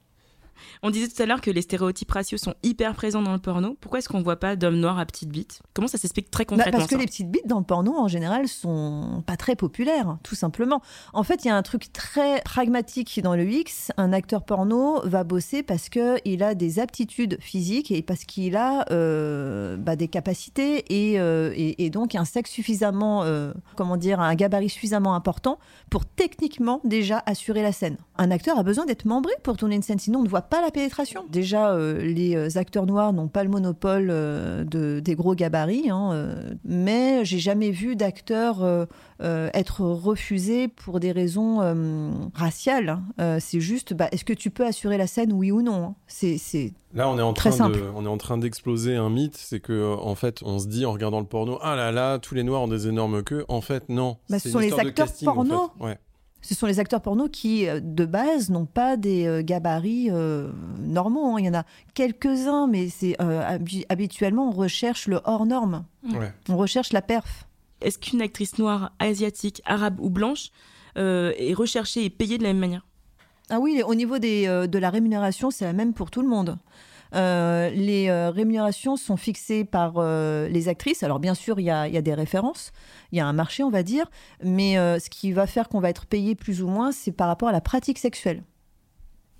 Speaker 2: On disait tout à l'heure que les stéréotypes raciaux sont hyper présents dans le porno. Pourquoi est-ce qu'on voit pas d'hommes noirs à petites bites? Comment ça s'explique très
Speaker 3: Bah,
Speaker 2: concrètement
Speaker 3: parce que les petites bites dans le porno, en général, sont pas très populaires, tout simplement. En fait, il y a un truc très pragmatique dans le X. Un acteur porno va bosser parce qu'il a des aptitudes physiques et parce qu'il a euh, bah, des capacités et, euh, et, et donc un sexe suffisamment, euh, comment dire, un gabarit suffisamment important pour techniquement déjà assurer la scène. Un acteur a besoin d'être membré pour tourner une scène, sinon on ne voit pas la pénétration. Déjà, euh, les euh, acteurs noirs n'ont pas le monopole euh, de, des gros gabarits, hein, euh, mais j'ai jamais vu d'acteur euh, être refusé pour des raisons raciales. hein. C'est juste, bah, est-ce que tu peux assurer la scène, oui ou non hein. C'est
Speaker 1: Là, on est en
Speaker 3: Très
Speaker 1: train de, on est en train d'exploser un mythe, c'est que en fait, on se dit en regardant le porno, ah là là, tous les noirs ont des énormes queues. En fait, non.
Speaker 3: Bah, ce sont les acteurs
Speaker 1: casting, en
Speaker 3: porno.
Speaker 1: fait. Ouais.
Speaker 3: Ce sont les acteurs porno qui, euh, de base, n'ont pas des euh, gabarits euh, normaux. hein. Il y en a quelques-uns, mais c'est euh, habi- habituellement on recherche le hors norme.
Speaker 1: Ouais.
Speaker 3: On recherche la perf.
Speaker 2: Est-ce qu'une actrice noire, asiatique, arabe ou blanche euh, est recherchée et payée de la même manière?
Speaker 3: Ah oui, au niveau des, euh, de la rémunération, c'est la même pour tout le monde. Euh, les euh, rémunérations sont fixées par euh, les actrices. Alors bien sûr, il y a, il y a des références, il y a un marché, on va dire, mais ce qui va faire qu'on va être payé plus ou moins, c'est par rapport à la pratique sexuelle.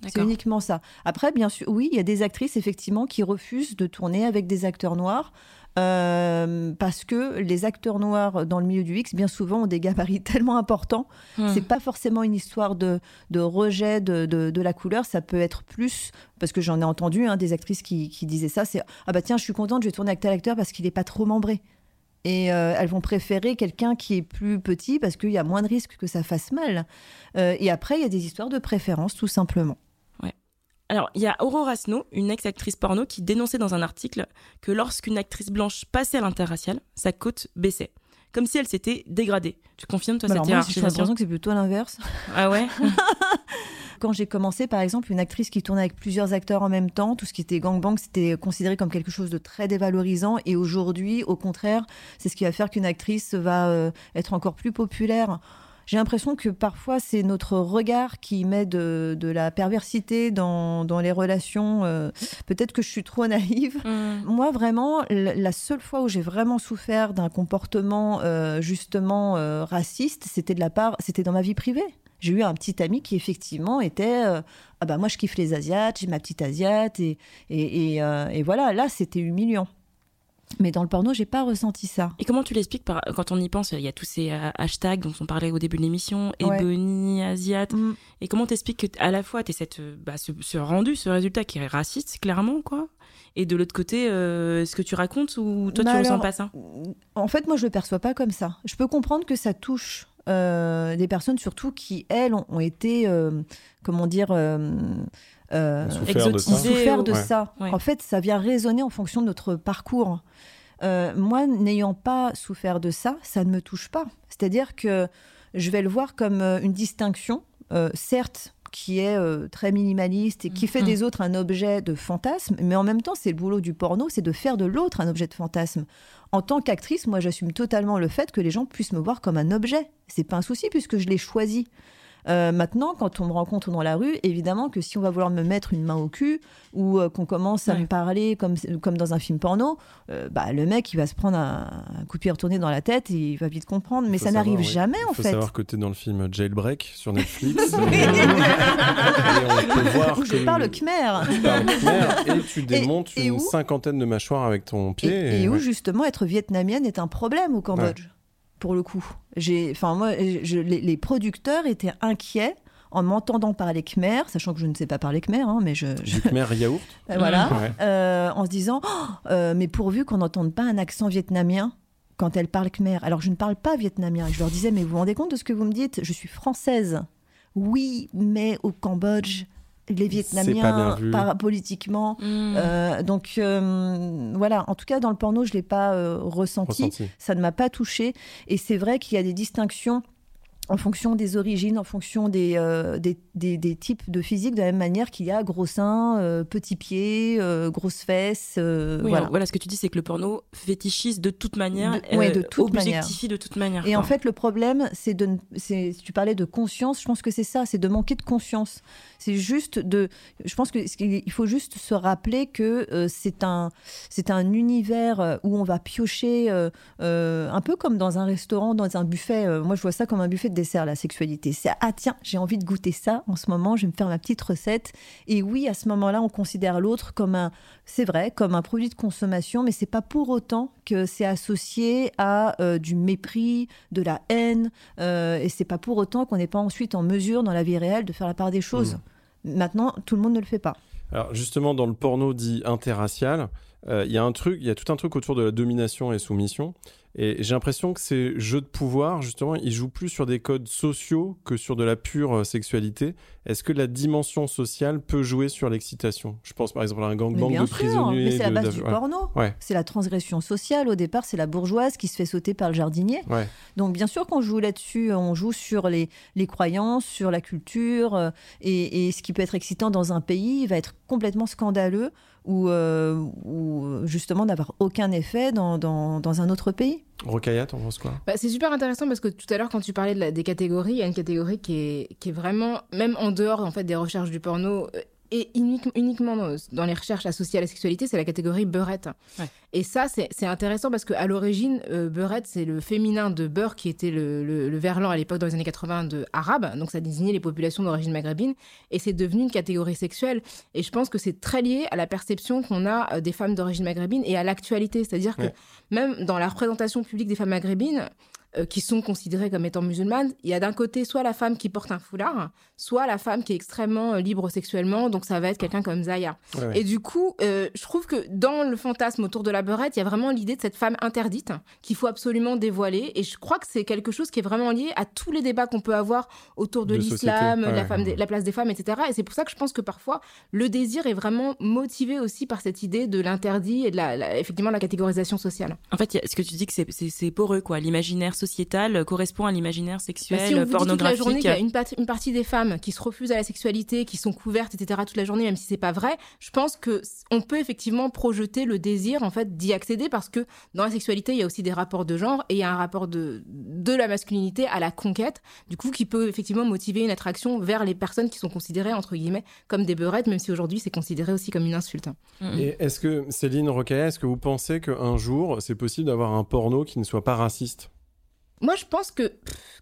Speaker 3: C'est uniquement ça. Après, bien sûr, oui, il y a des actrices effectivement qui refusent de tourner avec des acteurs noirs. Euh, parce que les acteurs noirs dans le milieu du X, bien souvent, ont des gabarits tellement importants.
Speaker 2: Hmm.
Speaker 3: C'est pas forcément une histoire de, de rejet de, de- de la couleur. Ça peut être plus, parce que j'en ai entendu hein, des actrices qui, qui disaient ça c'est Ah bah tiens, je suis contente, je vais tourner avec tel acteur parce qu'il est pas trop membré. Et euh, elles vont préférer quelqu'un qui est plus petit parce qu'il y a moins de risques que ça fasse mal. Euh, et après, il y a des histoires de préférence, tout simplement.
Speaker 2: Alors, il y a Aurora Snow, une ex-actrice porno, qui dénonçait dans un article que lorsqu'une actrice blanche passait à l'interracial, sa cote baissait. Comme si elle s'était dégradée. Tu confirmes, toi,
Speaker 3: Bah
Speaker 2: cette
Speaker 3: j'ai l'impression que c'est plutôt l'inverse.
Speaker 2: Ah ouais
Speaker 3: Quand j'ai commencé, par exemple, une actrice qui tournait avec plusieurs acteurs en même temps, tout ce qui était gangbang, c'était considéré comme quelque chose de très dévalorisant. Et aujourd'hui, au contraire, c'est ce qui va faire qu'une actrice va euh, être encore plus populaire. J'ai l'impression que parfois c'est notre regard qui met de, de la perversité dans, dans les relations. euh, Peut-être que je suis trop naïve.
Speaker 2: Hmm.
Speaker 3: Moi, vraiment, la seule fois où j'ai vraiment souffert d'un comportement euh, justement euh, raciste, c'était de la part, c'était dans ma vie privée. J'ai eu un petit ami qui effectivement était ah bah moi je kiffe les asiates, j'ai ma petite asiate et et, et, et voilà là c'était humiliant. Mais dans le porno j'ai pas ressenti ça.
Speaker 2: Et comment tu l'expliques par... quand on y pense Il y a tous ces euh, hashtags dont on parlait au début de l'émission,
Speaker 3: Ouais.
Speaker 2: Ebony, Asiate.
Speaker 3: Mm.
Speaker 2: Et comment t'expliques que à la fois tu cette euh, bah, ce, ce rendu, ce résultat qui est raciste clairement quoi, et de l'autre côté euh, ce que tu racontes ou toi tu
Speaker 3: alors,
Speaker 2: ressens pas ça?
Speaker 3: En fait, moi, je le perçois pas comme ça. Je peux comprendre que ça touche euh, des personnes, surtout qui, elles, ont, ont été, euh, comment dire, euh,
Speaker 1: souffert de ça.
Speaker 3: souffert de
Speaker 1: Ouais.
Speaker 3: ça.
Speaker 2: Ouais.
Speaker 3: En fait, ça vient résonner en fonction de notre parcours. Euh, moi, n'ayant pas souffert de ça, ça ne me touche pas. C'est-à-dire que je vais le voir comme euh, une distinction, euh, certes, qui est euh, très minimaliste et qui fait
Speaker 2: Mhm.
Speaker 3: des autres un objet de fantasme, mais en même temps, c'est le boulot du porno, c'est de faire de l'autre un objet de fantasme. En tant qu'actrice, moi, j'assume totalement le fait que les gens puissent me voir comme un objet. C'est pas un souci puisque je l'ai choisi. Euh, maintenant, quand on me rencontre dans la rue, évidemment que si on va vouloir me mettre une main au cul ou euh, qu'on commence à
Speaker 2: Ouais.
Speaker 3: me parler comme, comme dans un film porno, euh, bah, le mec, il va se prendre un, un coup de pied retourné dans la tête et il va vite comprendre. Mais ça n'arrive
Speaker 1: oui.
Speaker 3: jamais, en
Speaker 1: Il faut
Speaker 3: fait.
Speaker 1: savoir que tu es dans le film Jailbreak sur Netflix. et on peut voir
Speaker 3: Où je
Speaker 1: que
Speaker 3: parle khmer.
Speaker 1: tu parles khmer et tu démontes
Speaker 3: et
Speaker 1: une
Speaker 3: où
Speaker 1: cinquantaine de mâchoires avec ton
Speaker 3: Et,
Speaker 1: pied.
Speaker 3: et où
Speaker 1: ouais.
Speaker 3: justement être vietnamienne est un problème au Cambodge, pour le coup. J'ai, enfin moi, je- les, les producteurs étaient inquiets en m'entendant parler khmer, sachant que je ne sais pas parler khmer, hein, mais je, je-
Speaker 1: Du khmer yaourt.
Speaker 3: voilà,
Speaker 1: Ouais.
Speaker 3: euh, en se disant, Oh, euh, mais pourvu qu'on n'entende pas un accent vietnamien quand elle parle khmer. Alors je ne parle pas vietnamien. Et je leur disais, mais vous vous rendez compte de ce que vous me dites? Je suis française. Oui, mais au Cambodge, les
Speaker 1: pas
Speaker 3: Vietnamiens, par- politiquement,
Speaker 2: Hmm.
Speaker 3: euh, donc euh, voilà, en tout cas dans le porno, je l'ai pas euh, ressenti.
Speaker 1: Ressenti.
Speaker 3: Ça ne m'a pas touché. Et c'est vrai qu'il y a des distinctions en fonction des origines, en fonction des, euh, des, des- des types de physique, de la même manière qu'il y a gros seins, euh, petits pieds, euh, grosses fesses.
Speaker 2: Oui,
Speaker 3: voilà.
Speaker 2: ce que tu dis, c'est que le porno fétichise de toute manière,
Speaker 3: De- ouais, de toute
Speaker 2: objectifie de toute manière.
Speaker 3: Et
Speaker 2: quoi.
Speaker 3: en fait, le problème, c'est de. Si tu parlais de conscience, je pense que c'est ça, c'est de manquer de conscience. C'est juste de. Je pense qu'il- il faut juste se rappeler que c'est un, c'est un univers où on va piocher un peu comme dans un restaurant, dans un buffet. Moi, je vois ça comme un buffet dessert, la sexualité. C'est ah tiens, j'ai envie de goûter ça en ce moment. Je vais me faire ma petite recette. Et oui, à ce moment-là, on considère l'autre comme un, c'est vrai, comme un produit de consommation, mais c'est pas pour autant que c'est associé à euh, du mépris, de la haine, euh, et c'est pas pour autant qu'on n'est pas ensuite en mesure dans la vie réelle de faire la part des choses. Maintenant, tout le monde ne le fait pas.
Speaker 1: Alors justement, dans le porno dit interracial, euh, il y a un truc, il y a tout un truc autour de la domination et soumission. Et j'ai l'impression que ces jeux de pouvoir, justement, ils jouent plus sur des codes sociaux que sur de la pure euh, sexualité. Est-ce que la dimension sociale peut jouer sur l'excitation? Je pense par exemple à un gangbang de
Speaker 3: sûr,
Speaker 1: prisonniers.
Speaker 3: mais c'est la base du porno.
Speaker 1: Ouais.
Speaker 3: C'est la transgression sociale. Au départ, c'est la bourgeoise qui se fait sauter par le jardinier.
Speaker 1: Ouais.
Speaker 3: Donc, bien sûr qu'on joue là-dessus. On joue sur les, les croyances, sur la culture. euh, et, et ce qui peut être excitant dans un pays va être complètement scandaleux ou, euh, ou justement n'avoir aucun effet dans, dans, dans un autre pays.
Speaker 1: Rocaille, t'en penses quoi?
Speaker 4: Bah, c'est super intéressant parce que tout à l'heure, quand tu parlais de la- des catégories, il y a une catégorie qui est, qui est vraiment, même en dehors en fait, des recherches du porno, et uniquement dans, les recherches associées à la sexualité, c'est la catégorie beurette. Et ça, c'est intéressant parce qu'à l'origine, euh, beurette, c'est le féminin de beurre qui était le, le, verlan à l'époque dans les années 80 de arabe. Donc ça désignait les populations d'origine maghrébine. Et c'est devenu une catégorie sexuelle. Et je pense que c'est très lié à la perception qu'on a euh, des femmes d'origine maghrébine et à l'actualité. C'est-à-dire que même dans la représentation publique des femmes maghrébines, euh, qui sont considérées comme étant musulmanes, il y a d'un côté soit la femme qui porte un foulard, soit la femme qui est extrêmement euh, libre sexuellement, donc ça va être quelqu'un comme Zaya. Et du coup, euh, je trouve que dans le fantasme autour de la beurette, il y a vraiment l'idée de cette femme interdite qu'il faut absolument dévoiler. Et je crois que c'est quelque chose qui est vraiment lié à tous les débats qu'on peut avoir autour de, l'islam, la, femme la place des femmes, etc. Et c'est pour ça que je pense que parfois, le désir est vraiment motivé aussi par cette idée de l'interdit et de la, effectivement la catégorisation sociale.
Speaker 2: En fait, ce que tu dis que c'est poreux, quoi. L'imaginaire sociétale correspond à l'imaginaire sexuel,
Speaker 4: bah, si on
Speaker 2: pornographique.
Speaker 4: toute la journée qu'il y a une, une, partie des femmes qui se refusent à la sexualité, qui sont couvertes, etc. toute la journée, même si c'est pas vrai, je pense que on peut effectivement projeter le désir en fait d'y accéder parce que dans la sexualité il y a aussi des rapports de genre et il y a un rapport de de la masculinité à la conquête, du coup qui peut effectivement motiver une attraction vers les personnes qui sont considérées entre guillemets comme des beurettes, même si aujourd'hui c'est considéré aussi comme une insulte.
Speaker 1: Et est-ce que Céline Rocaille, est-ce que vous pensez qu'un jour c'est possible d'avoir un porno qui ne soit pas raciste?
Speaker 4: Moi, je pense que,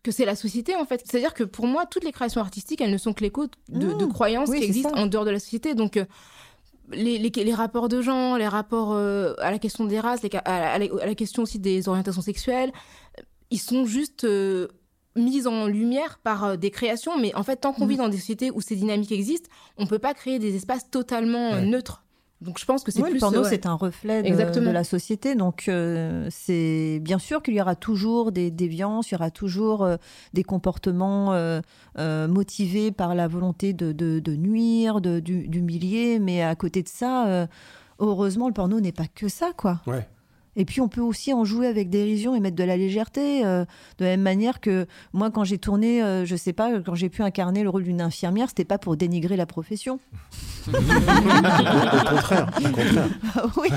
Speaker 4: que c'est la société, en fait. C'est-à-dire que pour moi, toutes les créations artistiques, elles ne sont que l'écho de, mmh. croyances qui existent en dehors de la société. Donc, euh, les, les, rapports de genre, les rapports euh, à la question des races, à, la, question aussi des orientations sexuelles, ils sont juste euh, mis en lumière par des créations. Mais en fait, tant qu'on mmh. vit dans des sociétés où ces dynamiques existent, on ne peut pas créer des espaces totalement neutres donc je pense que c'est
Speaker 3: oui,
Speaker 4: plus...
Speaker 3: Le porno, c'est un reflet de, la société. Donc euh, c'est bien sûr qu'il y aura toujours des déviances, il y aura toujours euh, des comportements euh, motivés par la volonté de, de nuire, d'humilier. Mais à côté de ça, heureusement, le porno n'est pas que ça, quoi.
Speaker 1: Ouais.
Speaker 3: Et puis on peut aussi en jouer avec dérision et mettre de la légèreté, euh, de la même manière que moi quand j'ai tourné, euh, je sais pas, quand j'ai pu incarner le rôle d'une infirmière, c'était pas pour dénigrer la profession.
Speaker 1: au contraire, au contraire.
Speaker 3: Oui.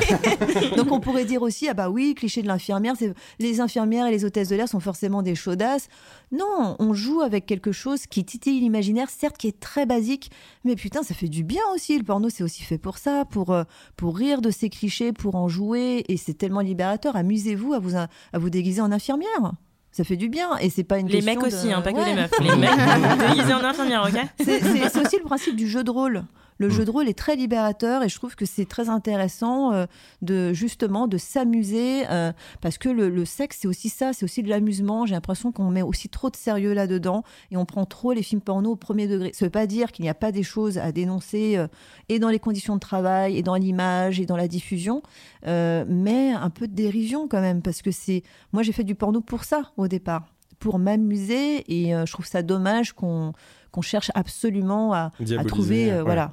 Speaker 3: Donc on pourrait dire aussi ah bah oui, cliché de l'infirmière, c'est les infirmières et les hôtesses de l'air sont forcément des chaudasses. Non, on joue avec quelque chose qui titille l'imaginaire, certes qui est très basique, mais putain, ça fait du bien aussi. Le porno c'est aussi fait pour ça, pour euh, pour rire de ces clichés, pour en jouer et c'est tellement libérateur. Amusez-vous à vous, à vous déguiser en infirmière. Ça fait du bien et c'est pas une
Speaker 2: les mecs aussi hein, pas que les meufs. Les mecs déguisés en infirmière ok
Speaker 3: c'est aussi le principe du jeu de rôle le jeu de rôle est très libérateur et je trouve que c'est très intéressant euh, de justement de s'amuser euh, parce que le, sexe c'est aussi ça, c'est aussi de l'amusement. J'ai l'impression qu'on met aussi trop de sérieux là-dedans et on prend trop les films porno au premier degré. Ça veut pas dire qu'il n'y a pas des choses à dénoncer euh, et dans les conditions de travail et dans l'image et dans la diffusion, mais un peu de dérision quand même parce que c'est moi j'ai fait du porno pour ça au départ pour m'amuser et je trouve ça dommage qu'on qu'on cherche absolument à, trouver. Euh, voilà.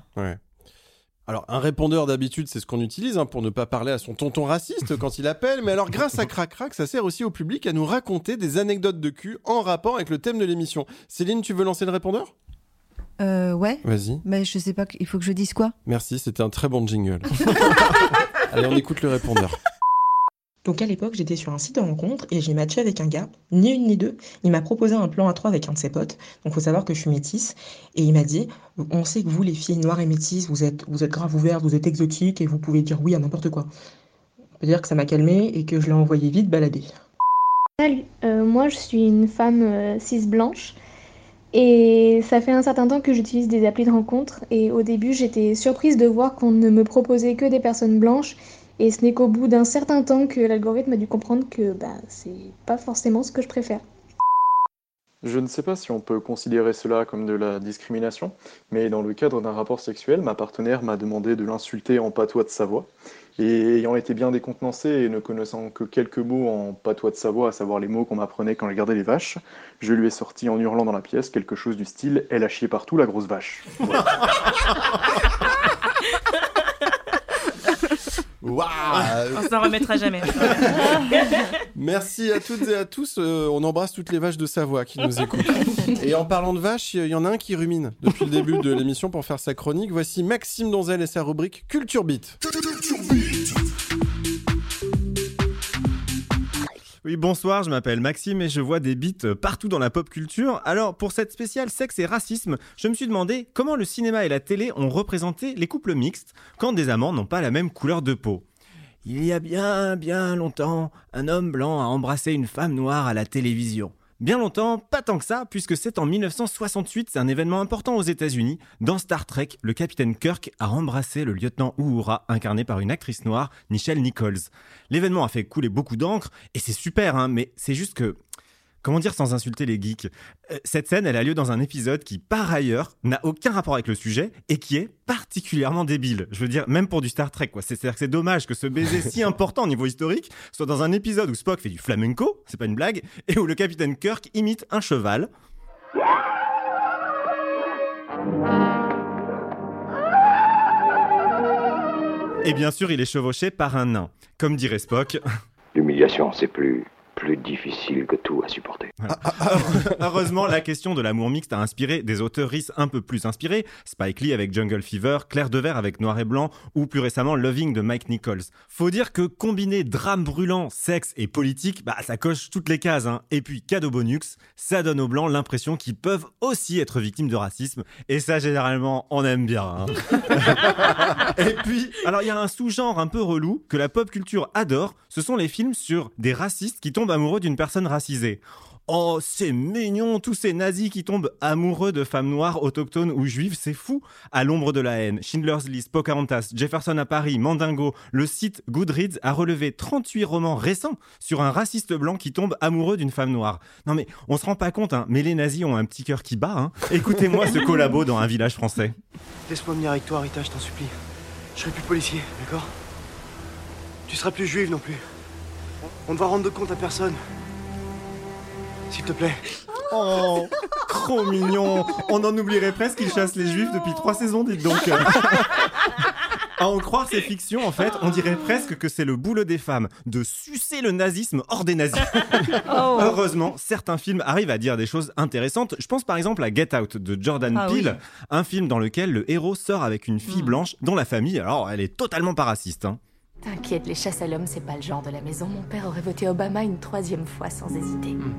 Speaker 1: Alors, un répondeur d'habitude, c'est ce qu'on utilise hein, pour ne pas parler à son tonton raciste quand il appelle. Mais alors, grâce à Crac Crac, ça sert aussi au public à nous raconter des anecdotes de cul en rapport avec le thème de l'émission. Céline, tu veux lancer le répondeur?
Speaker 3: Euh, Ouais.
Speaker 1: Vas-y.
Speaker 3: Mais je sais pas, il faut que je dise quoi?
Speaker 1: Merci, c'était un très bon jingle. Allez, on écoute le répondeur.
Speaker 9: Donc à l'époque, j'étais sur un site de rencontre et j'ai matché avec un gars, ni une ni deux. Il m'a proposé un plan à trois avec un de ses potes. Donc faut savoir que je suis métisse. Et il m'a dit On sait que vous, les filles noires et métisses, vous êtes, vous êtes grave ouvertes, vous êtes exotiques et vous pouvez dire oui à n'importe quoi. On peut dire que ça m'a calmé et que je l'ai envoyé vite balader.
Speaker 10: Salut, euh, moi je suis une femme euh, cis blanche. Et ça fait un certain temps que j'utilise des applis de rencontre. Et au début, j'étais surprise de voir qu'on ne me proposait que des personnes blanches et ce n'est qu'au bout d'un certain temps que l'algorithme a dû comprendre que bah, c'est pas forcément ce que je préfère.
Speaker 11: Je ne sais pas si on peut considérer cela comme de la discrimination, mais dans le cadre d'un rapport sexuel, ma partenaire m'a demandé de l'insulter en patois de Savoie. Et ayant été bien décontenancé et ne connaissant que quelques mots en patois de Savoie, à savoir les mots qu'on m'apprenait quand je gardais les vaches, je lui ai sorti en hurlant dans la pièce quelque chose du style Elle a chié partout, la grosse vache.
Speaker 1: Waouh
Speaker 2: On s'en remettra jamais.
Speaker 1: Merci à toutes et à tous. Euh, on embrasse toutes les vaches de Savoie qui nous écoutent. Et en parlant de vaches, il y en a un qui rumine depuis le début de l'émission pour faire sa chronique. Voici Maxime Donzel et sa rubrique Culture Beat.
Speaker 5: Oui, bonsoir, je m'appelle Maxime et je vois des beats partout dans la pop culture. Alors, pour cette spéciale sexe et racisme, je me suis demandé comment le cinéma et la télé ont représenté les couples mixtes quand des amants n'ont pas la même couleur de peau. Il y a bien, bien longtemps, un homme blanc a embrassé une femme noire à la télévision. Bien longtemps, pas tant que ça, puisque c'est en 1968, c'est un événement important aux États-Unis. Dans Star Trek, le capitaine Kirk a embrassé le lieutenant Uhura, incarné par une actrice noire, Nichelle Nichols. L'événement a fait couler beaucoup d'encre, et c'est super, hein, mais c'est juste que Comment dire sans insulter les geeks? Euh, Cette scène, elle a lieu dans un épisode qui, par ailleurs, n'a aucun rapport avec le sujet et qui est particulièrement débile. Je veux dire, même pour du Star Trek, quoi. C'est-à-dire que c'est dommage que ce baiser si important au niveau historique soit dans un épisode où Spock fait du flamenco, c'est pas une blague, et où le capitaine Kirk imite un cheval. Et bien sûr, il est chevauché par un nain. Comme dirait Spock.
Speaker 12: L'humiliation, c'est plus plus difficile que tout à supporter.
Speaker 5: Ah, ah, ah, heureusement, la question de l'amour mixte a inspiré des auteurs un peu plus inspirés, Spike Lee avec Jungle Fever, Claire Devers avec Noir et Blanc, ou plus récemment Loving de Mike Nichols. Faut dire que combiner drame brûlant, sexe et politique, bah ça coche toutes les cases. Hein. Et puis cadeau bonus, ça donne aux blancs l'impression qu'ils peuvent aussi être victimes de racisme. Et ça, généralement, on aime bien. Hein. et puis, alors il y a un sous-genre un peu relou que la pop culture adore, ce sont les films sur des racistes qui tombent amoureux d'une personne racisée. Oh, c'est mignon, tous ces nazis qui tombent amoureux de femmes noires, autochtones ou juives, c'est fou. À l'ombre de la haine, Schindler's List, Pocahontas, Jefferson à Paris, Mandingo, le site Goodreads a relevé 38 romans récents sur un raciste blanc qui tombe amoureux d'une femme noire. Non mais, on se rend pas compte, hein, mais les nazis ont un petit cœur qui bat. Hein. Écoutez-moi ce collabo dans un village français.
Speaker 13: Laisse-moi venir avec toi, Rita, je t'en supplie. Je serai plus policier, d'accord? Tu seras plus juive non plus. On ne va rendre de compte à personne. S'il te plaît.
Speaker 5: Oh, trop mignon. On en oublierait presque qu'il chasse les juifs depuis trois saisons, dites donc. À en croire ces fictions, en fait, on dirait presque que c'est le boulot des femmes de sucer le nazisme hors des nazis. Oh. Heureusement, certains films arrivent à dire des choses intéressantes. Je pense par exemple à Get Out de Jordan ah Peele, un film dans lequel le héros sort avec une fille hmm. blanche dont la famille, alors elle est totalement pas raciste. Hein.
Speaker 14: T'inquiète, les chasses à l'homme, c'est pas le genre de la maison. Mon père aurait voté Obama une troisième fois sans hésiter. Hmm.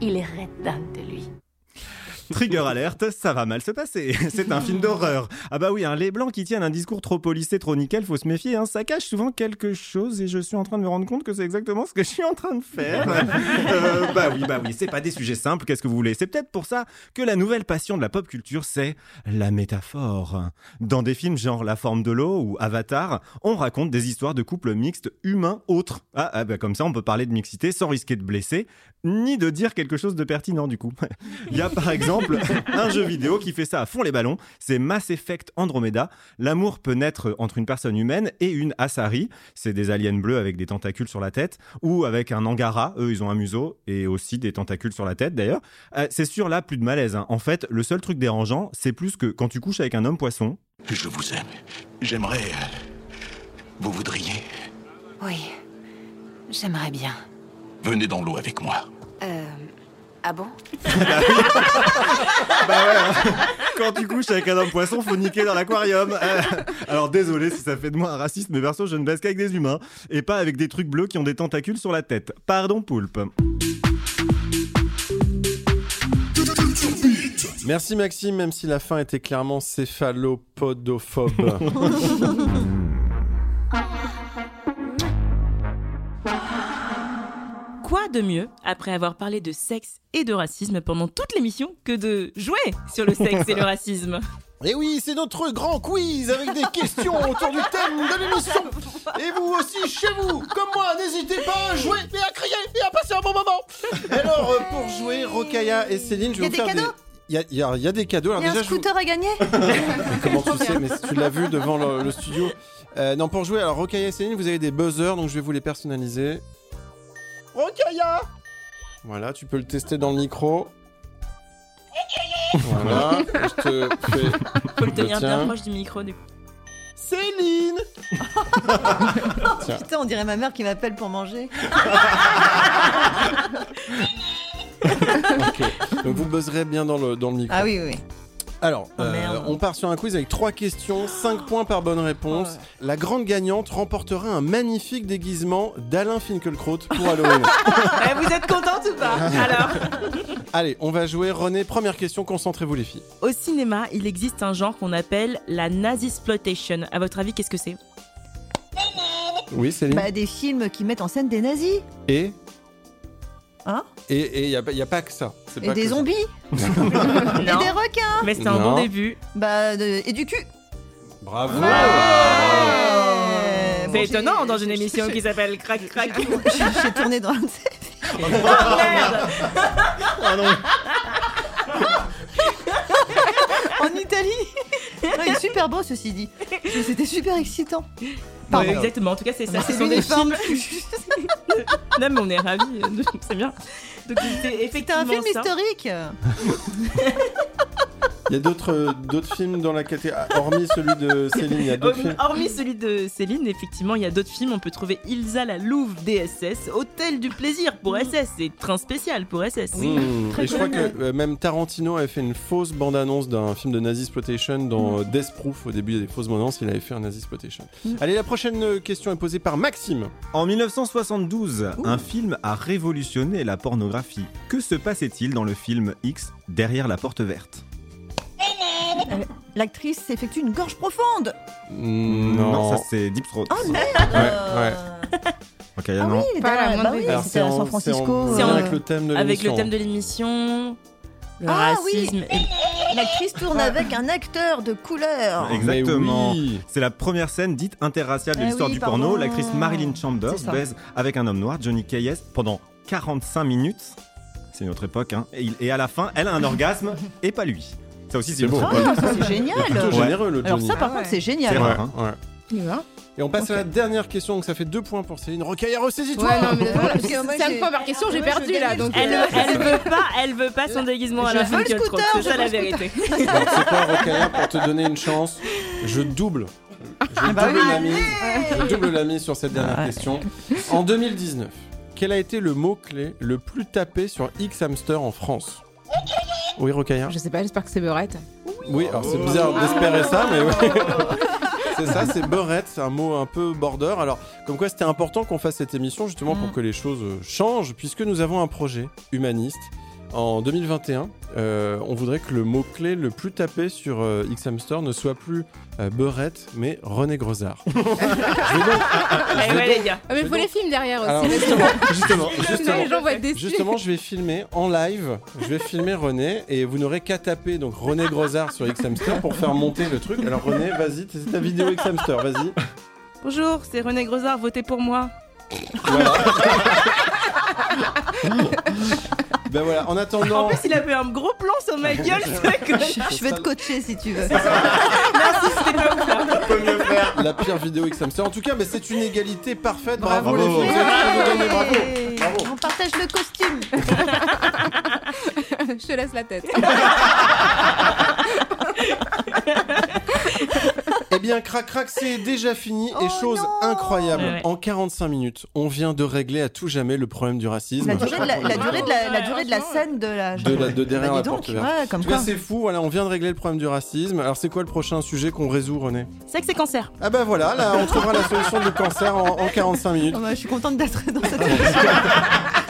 Speaker 14: Il est red dingue de lui.
Speaker 5: Trigger alerte, ça va mal se passer. C'est un film d'horreur. Ah bah oui, hein, les blancs qui tiennent un discours trop polissé, trop nickel, faut se méfier. Hein, ça cache souvent quelque chose et je suis en train de me rendre compte que c'est exactement ce que je suis en train de faire. Euh, bah oui, bah oui, c'est pas des sujets simples, qu'est-ce que vous voulez? C'est peut-être pour ça que la nouvelle passion de la pop culture, c'est la métaphore. Dans des films genre La forme de l'eau ou Avatar, on raconte des histoires de couples mixtes humains autres. Ah, ah bah comme ça, on peut parler de mixité sans risquer de blesser, ni de dire quelque chose de pertinent du coup. Il y a par exemple un jeu vidéo qui fait ça à fond les ballons. C'est Mass Effect Andromeda. L'amour peut naître entre une personne humaine et une Asari. C'est des aliens bleus avec des tentacules sur la tête. Ou avec un Angara. Eux, ils ont un museau et aussi des tentacules sur la tête d'ailleurs. Euh, c'est sûr, là, plus de malaise. Hein. En fait, le seul truc dérangeant, c'est plus que quand tu couches avec un homme poisson.
Speaker 15: Je vous aime. J'aimerais. Euh, vous voudriez
Speaker 14: Oui. J'aimerais bien.
Speaker 15: Venez dans l'eau avec moi.
Speaker 14: Ah bon
Speaker 5: Bah ouais, hein. quand tu couches avec un homme poisson, faut niquer dans l'aquarium. Euh, alors désolé si ça fait de moi un raciste, mais perso, je ne baisse qu'avec des humains et pas avec des trucs bleus qui ont des tentacules sur la tête. Pardon, poulpe.
Speaker 1: Merci Maxime, même si la fin était clairement céphalopodophobe.
Speaker 2: quoi de mieux, après avoir parlé de sexe et de racisme pendant toute l'émission, que de jouer sur le sexe et le racisme?
Speaker 1: Et oui, c'est notre grand quiz avec des questions autour du thème de l'émission. Et vous aussi, chez vous, comme moi, n'hésitez pas à jouer et à crier et à passer un bon moment. Alors, euh, pour jouer, Rokaya et Céline, je vais vous faire des... Il y, a, il y, a, des cadeaux.
Speaker 3: Alors il y a un scooter à gagner?
Speaker 1: Comment tu sais Mais tu l'as vu devant le, studio. Euh, non, pour jouer, alors Rokaya et Céline, vous avez des buzzers, donc je vais vous les personnaliser. Rokaya Voilà, tu peux le tester dans le micro. Voilà, je te fais.
Speaker 2: Faut le tenir bien proche du micro du coup.
Speaker 1: Céline
Speaker 3: Putain, on dirait ma mère qui m'appelle pour manger.
Speaker 1: ok, donc vous buzzerez bien dans le, dans le micro.
Speaker 3: Ah oui, oui.
Speaker 1: Alors,
Speaker 3: Oh,
Speaker 1: euh, on part sur un quiz avec trois questions, 5 points par bonne réponse. La grande gagnante remportera un magnifique déguisement d'Alain Finkielkraut pour Halloween.
Speaker 2: Eh, vous êtes contente ou pas Alors,
Speaker 1: Allez, on va jouer. René, première question, concentrez-vous les filles.
Speaker 2: au cinéma, il existe un genre qu'on appelle la nazisploitation. À votre avis, qu'est-ce que c'est?
Speaker 1: Oui, Céline
Speaker 3: Bah, des films qui mettent en scène des nazis.
Speaker 1: Et?
Speaker 3: Hein
Speaker 1: Et il n'y a, a pas que ça.
Speaker 3: Et
Speaker 1: pas
Speaker 3: des
Speaker 1: que ça.
Speaker 3: zombies. et
Speaker 2: Non.
Speaker 3: des requins.
Speaker 2: Mais c'est un
Speaker 1: Non.
Speaker 2: bon début.
Speaker 3: Bah, de- et du cul.
Speaker 1: Bravo
Speaker 3: Ouais.
Speaker 2: C'est
Speaker 3: Bon,
Speaker 2: étonnant dans une émission qui s'appelle Crac Crac.
Speaker 3: J'ai j'ai tourné dans
Speaker 2: Ah, merde
Speaker 3: en Italie. Non, il est super beau ceci dit. C'était super excitant. Pardon.
Speaker 2: Ouais, exactement, en tout cas c'est ça.
Speaker 3: C'est
Speaker 2: Ce sont des
Speaker 3: l'uniforme.
Speaker 2: films. non mais on est ravis, c'est bien. Donc c'était
Speaker 3: un film
Speaker 2: ça.
Speaker 3: historique.
Speaker 1: Il y a d'autres euh, d'autres films dans la catégorie, ah, hormis celui de Céline, il y a d'autres films.
Speaker 2: Hormis celui de Céline, effectivement, il y a d'autres films. On peut trouver Ilsa la Louve DSS, Hôtel du plaisir pour SS, c'est train spécial pour SS.
Speaker 1: Mmh.
Speaker 3: très
Speaker 1: Et je crois que euh, même Tarantino avait fait une fausse bande-annonce d'un film de Nazi Exploitation dans euh, Death Proof. Au début, il y a des fausses bandes-annonces, il avait fait un Nazi Exploitation. Allez, la prochaine euh, question est posée par Maxime.
Speaker 5: En 1972, un film a révolutionné la pornographie. Que se passait-il dans le film X Derrière la porte verte?
Speaker 3: L'actrice effectue une gorge profonde.
Speaker 1: Non,
Speaker 5: ça c'est Deep Throat.
Speaker 3: Oh merde.
Speaker 1: Ouais, ouais.
Speaker 5: Ok,
Speaker 3: Ah
Speaker 5: non.
Speaker 3: oui,
Speaker 4: Pas la
Speaker 3: bah oui, c'était à San Francisco.
Speaker 2: C'est en-
Speaker 1: avec le thème de l'émission.
Speaker 2: Avec le thème de l'émission, le
Speaker 3: Ah oui.
Speaker 2: racisme. et-
Speaker 3: L'actrice tourne avec un acteur de couleur.
Speaker 5: Exactement.
Speaker 1: Oui.
Speaker 5: C'est la première scène dite interraciale de
Speaker 3: Eh
Speaker 5: l'histoire
Speaker 3: oui,
Speaker 5: du
Speaker 3: pardon.
Speaker 5: porno. L'actrice Marilyn Chambers baise avec un homme noir, Johnny Kayes, pendant 45 minutes. C'est une autre époque. Hein. Et, il- et à la fin, elle a un orgasme et pas lui. Ça aussi, c'est
Speaker 1: C'est beau.
Speaker 3: Ah, ça c'est génial.
Speaker 1: Plutôt généreux, le
Speaker 3: Alors
Speaker 1: Johnny.
Speaker 3: ça par
Speaker 4: Ah
Speaker 3: contre c'est génial.
Speaker 5: C'est
Speaker 1: Ouais,
Speaker 5: rare, hein.
Speaker 1: ouais.
Speaker 4: Il va.
Speaker 1: Et on passe à la dernière question, donc ça fait deux points pour Céline. Rocaille, ressaisis-toi
Speaker 4: Ouais, non, mais voilà, parce que
Speaker 3: Parce que moi,
Speaker 4: 5
Speaker 3: j'ai-
Speaker 4: points par question, j'ai
Speaker 3: Moi, je
Speaker 4: perdu là. Donc,
Speaker 2: Elle,
Speaker 4: euh,
Speaker 2: elle veut pas, elle veut pas son déguisement à
Speaker 3: Je
Speaker 2: la
Speaker 3: veux le scooter,
Speaker 2: c'est
Speaker 3: je
Speaker 2: ça
Speaker 3: veux
Speaker 2: la
Speaker 3: le
Speaker 2: vérité.
Speaker 1: Alors, c'est quoi, Rocaille, pour te donner une chance Je double. Je
Speaker 3: bah
Speaker 1: double la mise. Je double la mise sur cette dernière
Speaker 3: Ouais.
Speaker 1: question. En 2019, quel a été le mot-clé le plus tapé sur X Hamster en France? Oui, Rocaille
Speaker 4: Je sais pas, j'espère que c'est Beurette.
Speaker 1: Oui, alors c'est bizarre d'espérer ça, mais oui. c'est ça, c'est beurette, c'est un mot un peu border. Alors, comme quoi c'était important qu'on fasse cette émission justement pour
Speaker 3: Mm.
Speaker 1: que les choses changent, puisque nous avons un projet humaniste. En 2021, euh, on voudrait que le mot-clé le plus tapé sur euh, X-Hamster ne soit plus euh, beurette, mais René Grosard. Je vais donc-
Speaker 2: ouais, les gars.
Speaker 4: Ah, mais il faut les films derrière aussi.
Speaker 1: Alors, justement, justement, justement,
Speaker 4: les gens vont être déçus.
Speaker 1: Justement, je vais filmer en live. Je vais filmer René et vous n'aurez qu'à taper donc René Grosard sur X-Hamster pour faire monter le truc. Alors René, vas-y, c'est ta vidéo X-Hamster, vas-y.
Speaker 2: Bonjour, c'est René Grosard, votez pour moi.
Speaker 1: Voilà. ben voilà, en attendant.
Speaker 2: En plus, il a fait un gros plan sur ma gueule, con.
Speaker 3: Je vais te coacher si tu veux.
Speaker 2: Merci, c'était pas ouf, là.
Speaker 1: peut mieux faire la pire vidéo X-Hamster. En tout cas, ben, c'est une égalité parfaite. Bravo,
Speaker 5: Bravo.
Speaker 1: les filles, vous Bravo.
Speaker 3: On partage le costume.
Speaker 4: Je te laisse la tête.
Speaker 1: Eh bien, crac crac, c'est déjà fini. et chose incroyable,
Speaker 2: Ouais, ouais.
Speaker 1: en 45 minutes, on vient de régler à tout jamais le problème du racisme.
Speaker 3: La durée de la, la durée de la, la durée de la scène de la.
Speaker 1: de, la- de derrière
Speaker 3: Bah,
Speaker 1: la
Speaker 3: dis donc,
Speaker 1: porte verte.
Speaker 3: ouais, comme
Speaker 1: en tout cas,
Speaker 3: quoi.
Speaker 1: c'est fou. Voilà, on vient de régler le problème du racisme. Alors, c'est quoi le prochain sujet qu'on résout, René?
Speaker 2: C'est que c'est cancer.
Speaker 1: Ah bah voilà, là, on trouvera la solution du cancer en, en 45 minutes.
Speaker 3: Oh, bah, je suis contente d'être dans cette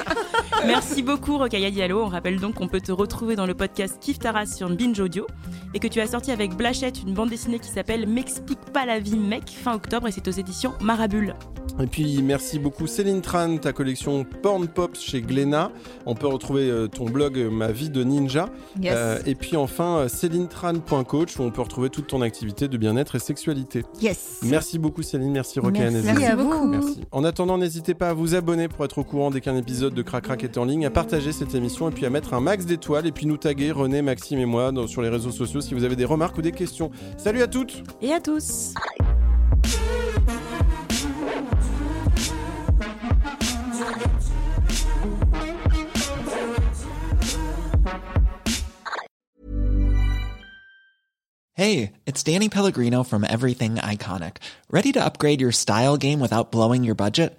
Speaker 2: Merci beaucoup Rokhaya Diallo. On rappelle donc qu'on peut te retrouver dans le podcast Kif Taras sur Binge Audio et que tu as sorti avec Blachette une bande dessinée qui s'appelle M'explique pas la vie mec fin octobre et c'est aux éditions Marabule.
Speaker 1: Et puis, merci beaucoup Céline Tran, ta collection Porn Pops chez Glénat. On peut retrouver euh, ton blog euh, Ma vie de ninja.
Speaker 3: Yes.
Speaker 1: Euh, et puis enfin, célinetran.coach où on peut retrouver toute ton activité de bien-être et sexualité.
Speaker 3: Yes.
Speaker 1: Merci beaucoup Céline, merci Rokhaya
Speaker 3: Merci
Speaker 1: Nezzi.
Speaker 3: à vous.
Speaker 1: Merci. En attendant, n'hésitez pas à vous abonner pour être au courant dès qu'un épisode de Crac Crac est en ligne, à partager cette émission et puis à mettre un max d'étoiles et puis nous taguer René, Maxime et moi dans- sur les réseaux sociaux si vous avez des remarques ou des questions. Salut à toutes
Speaker 2: Et à tous.
Speaker 16: Hey, it's Danny Pellegrino from Everything Iconic. Ready to upgrade your style game without blowing your budget?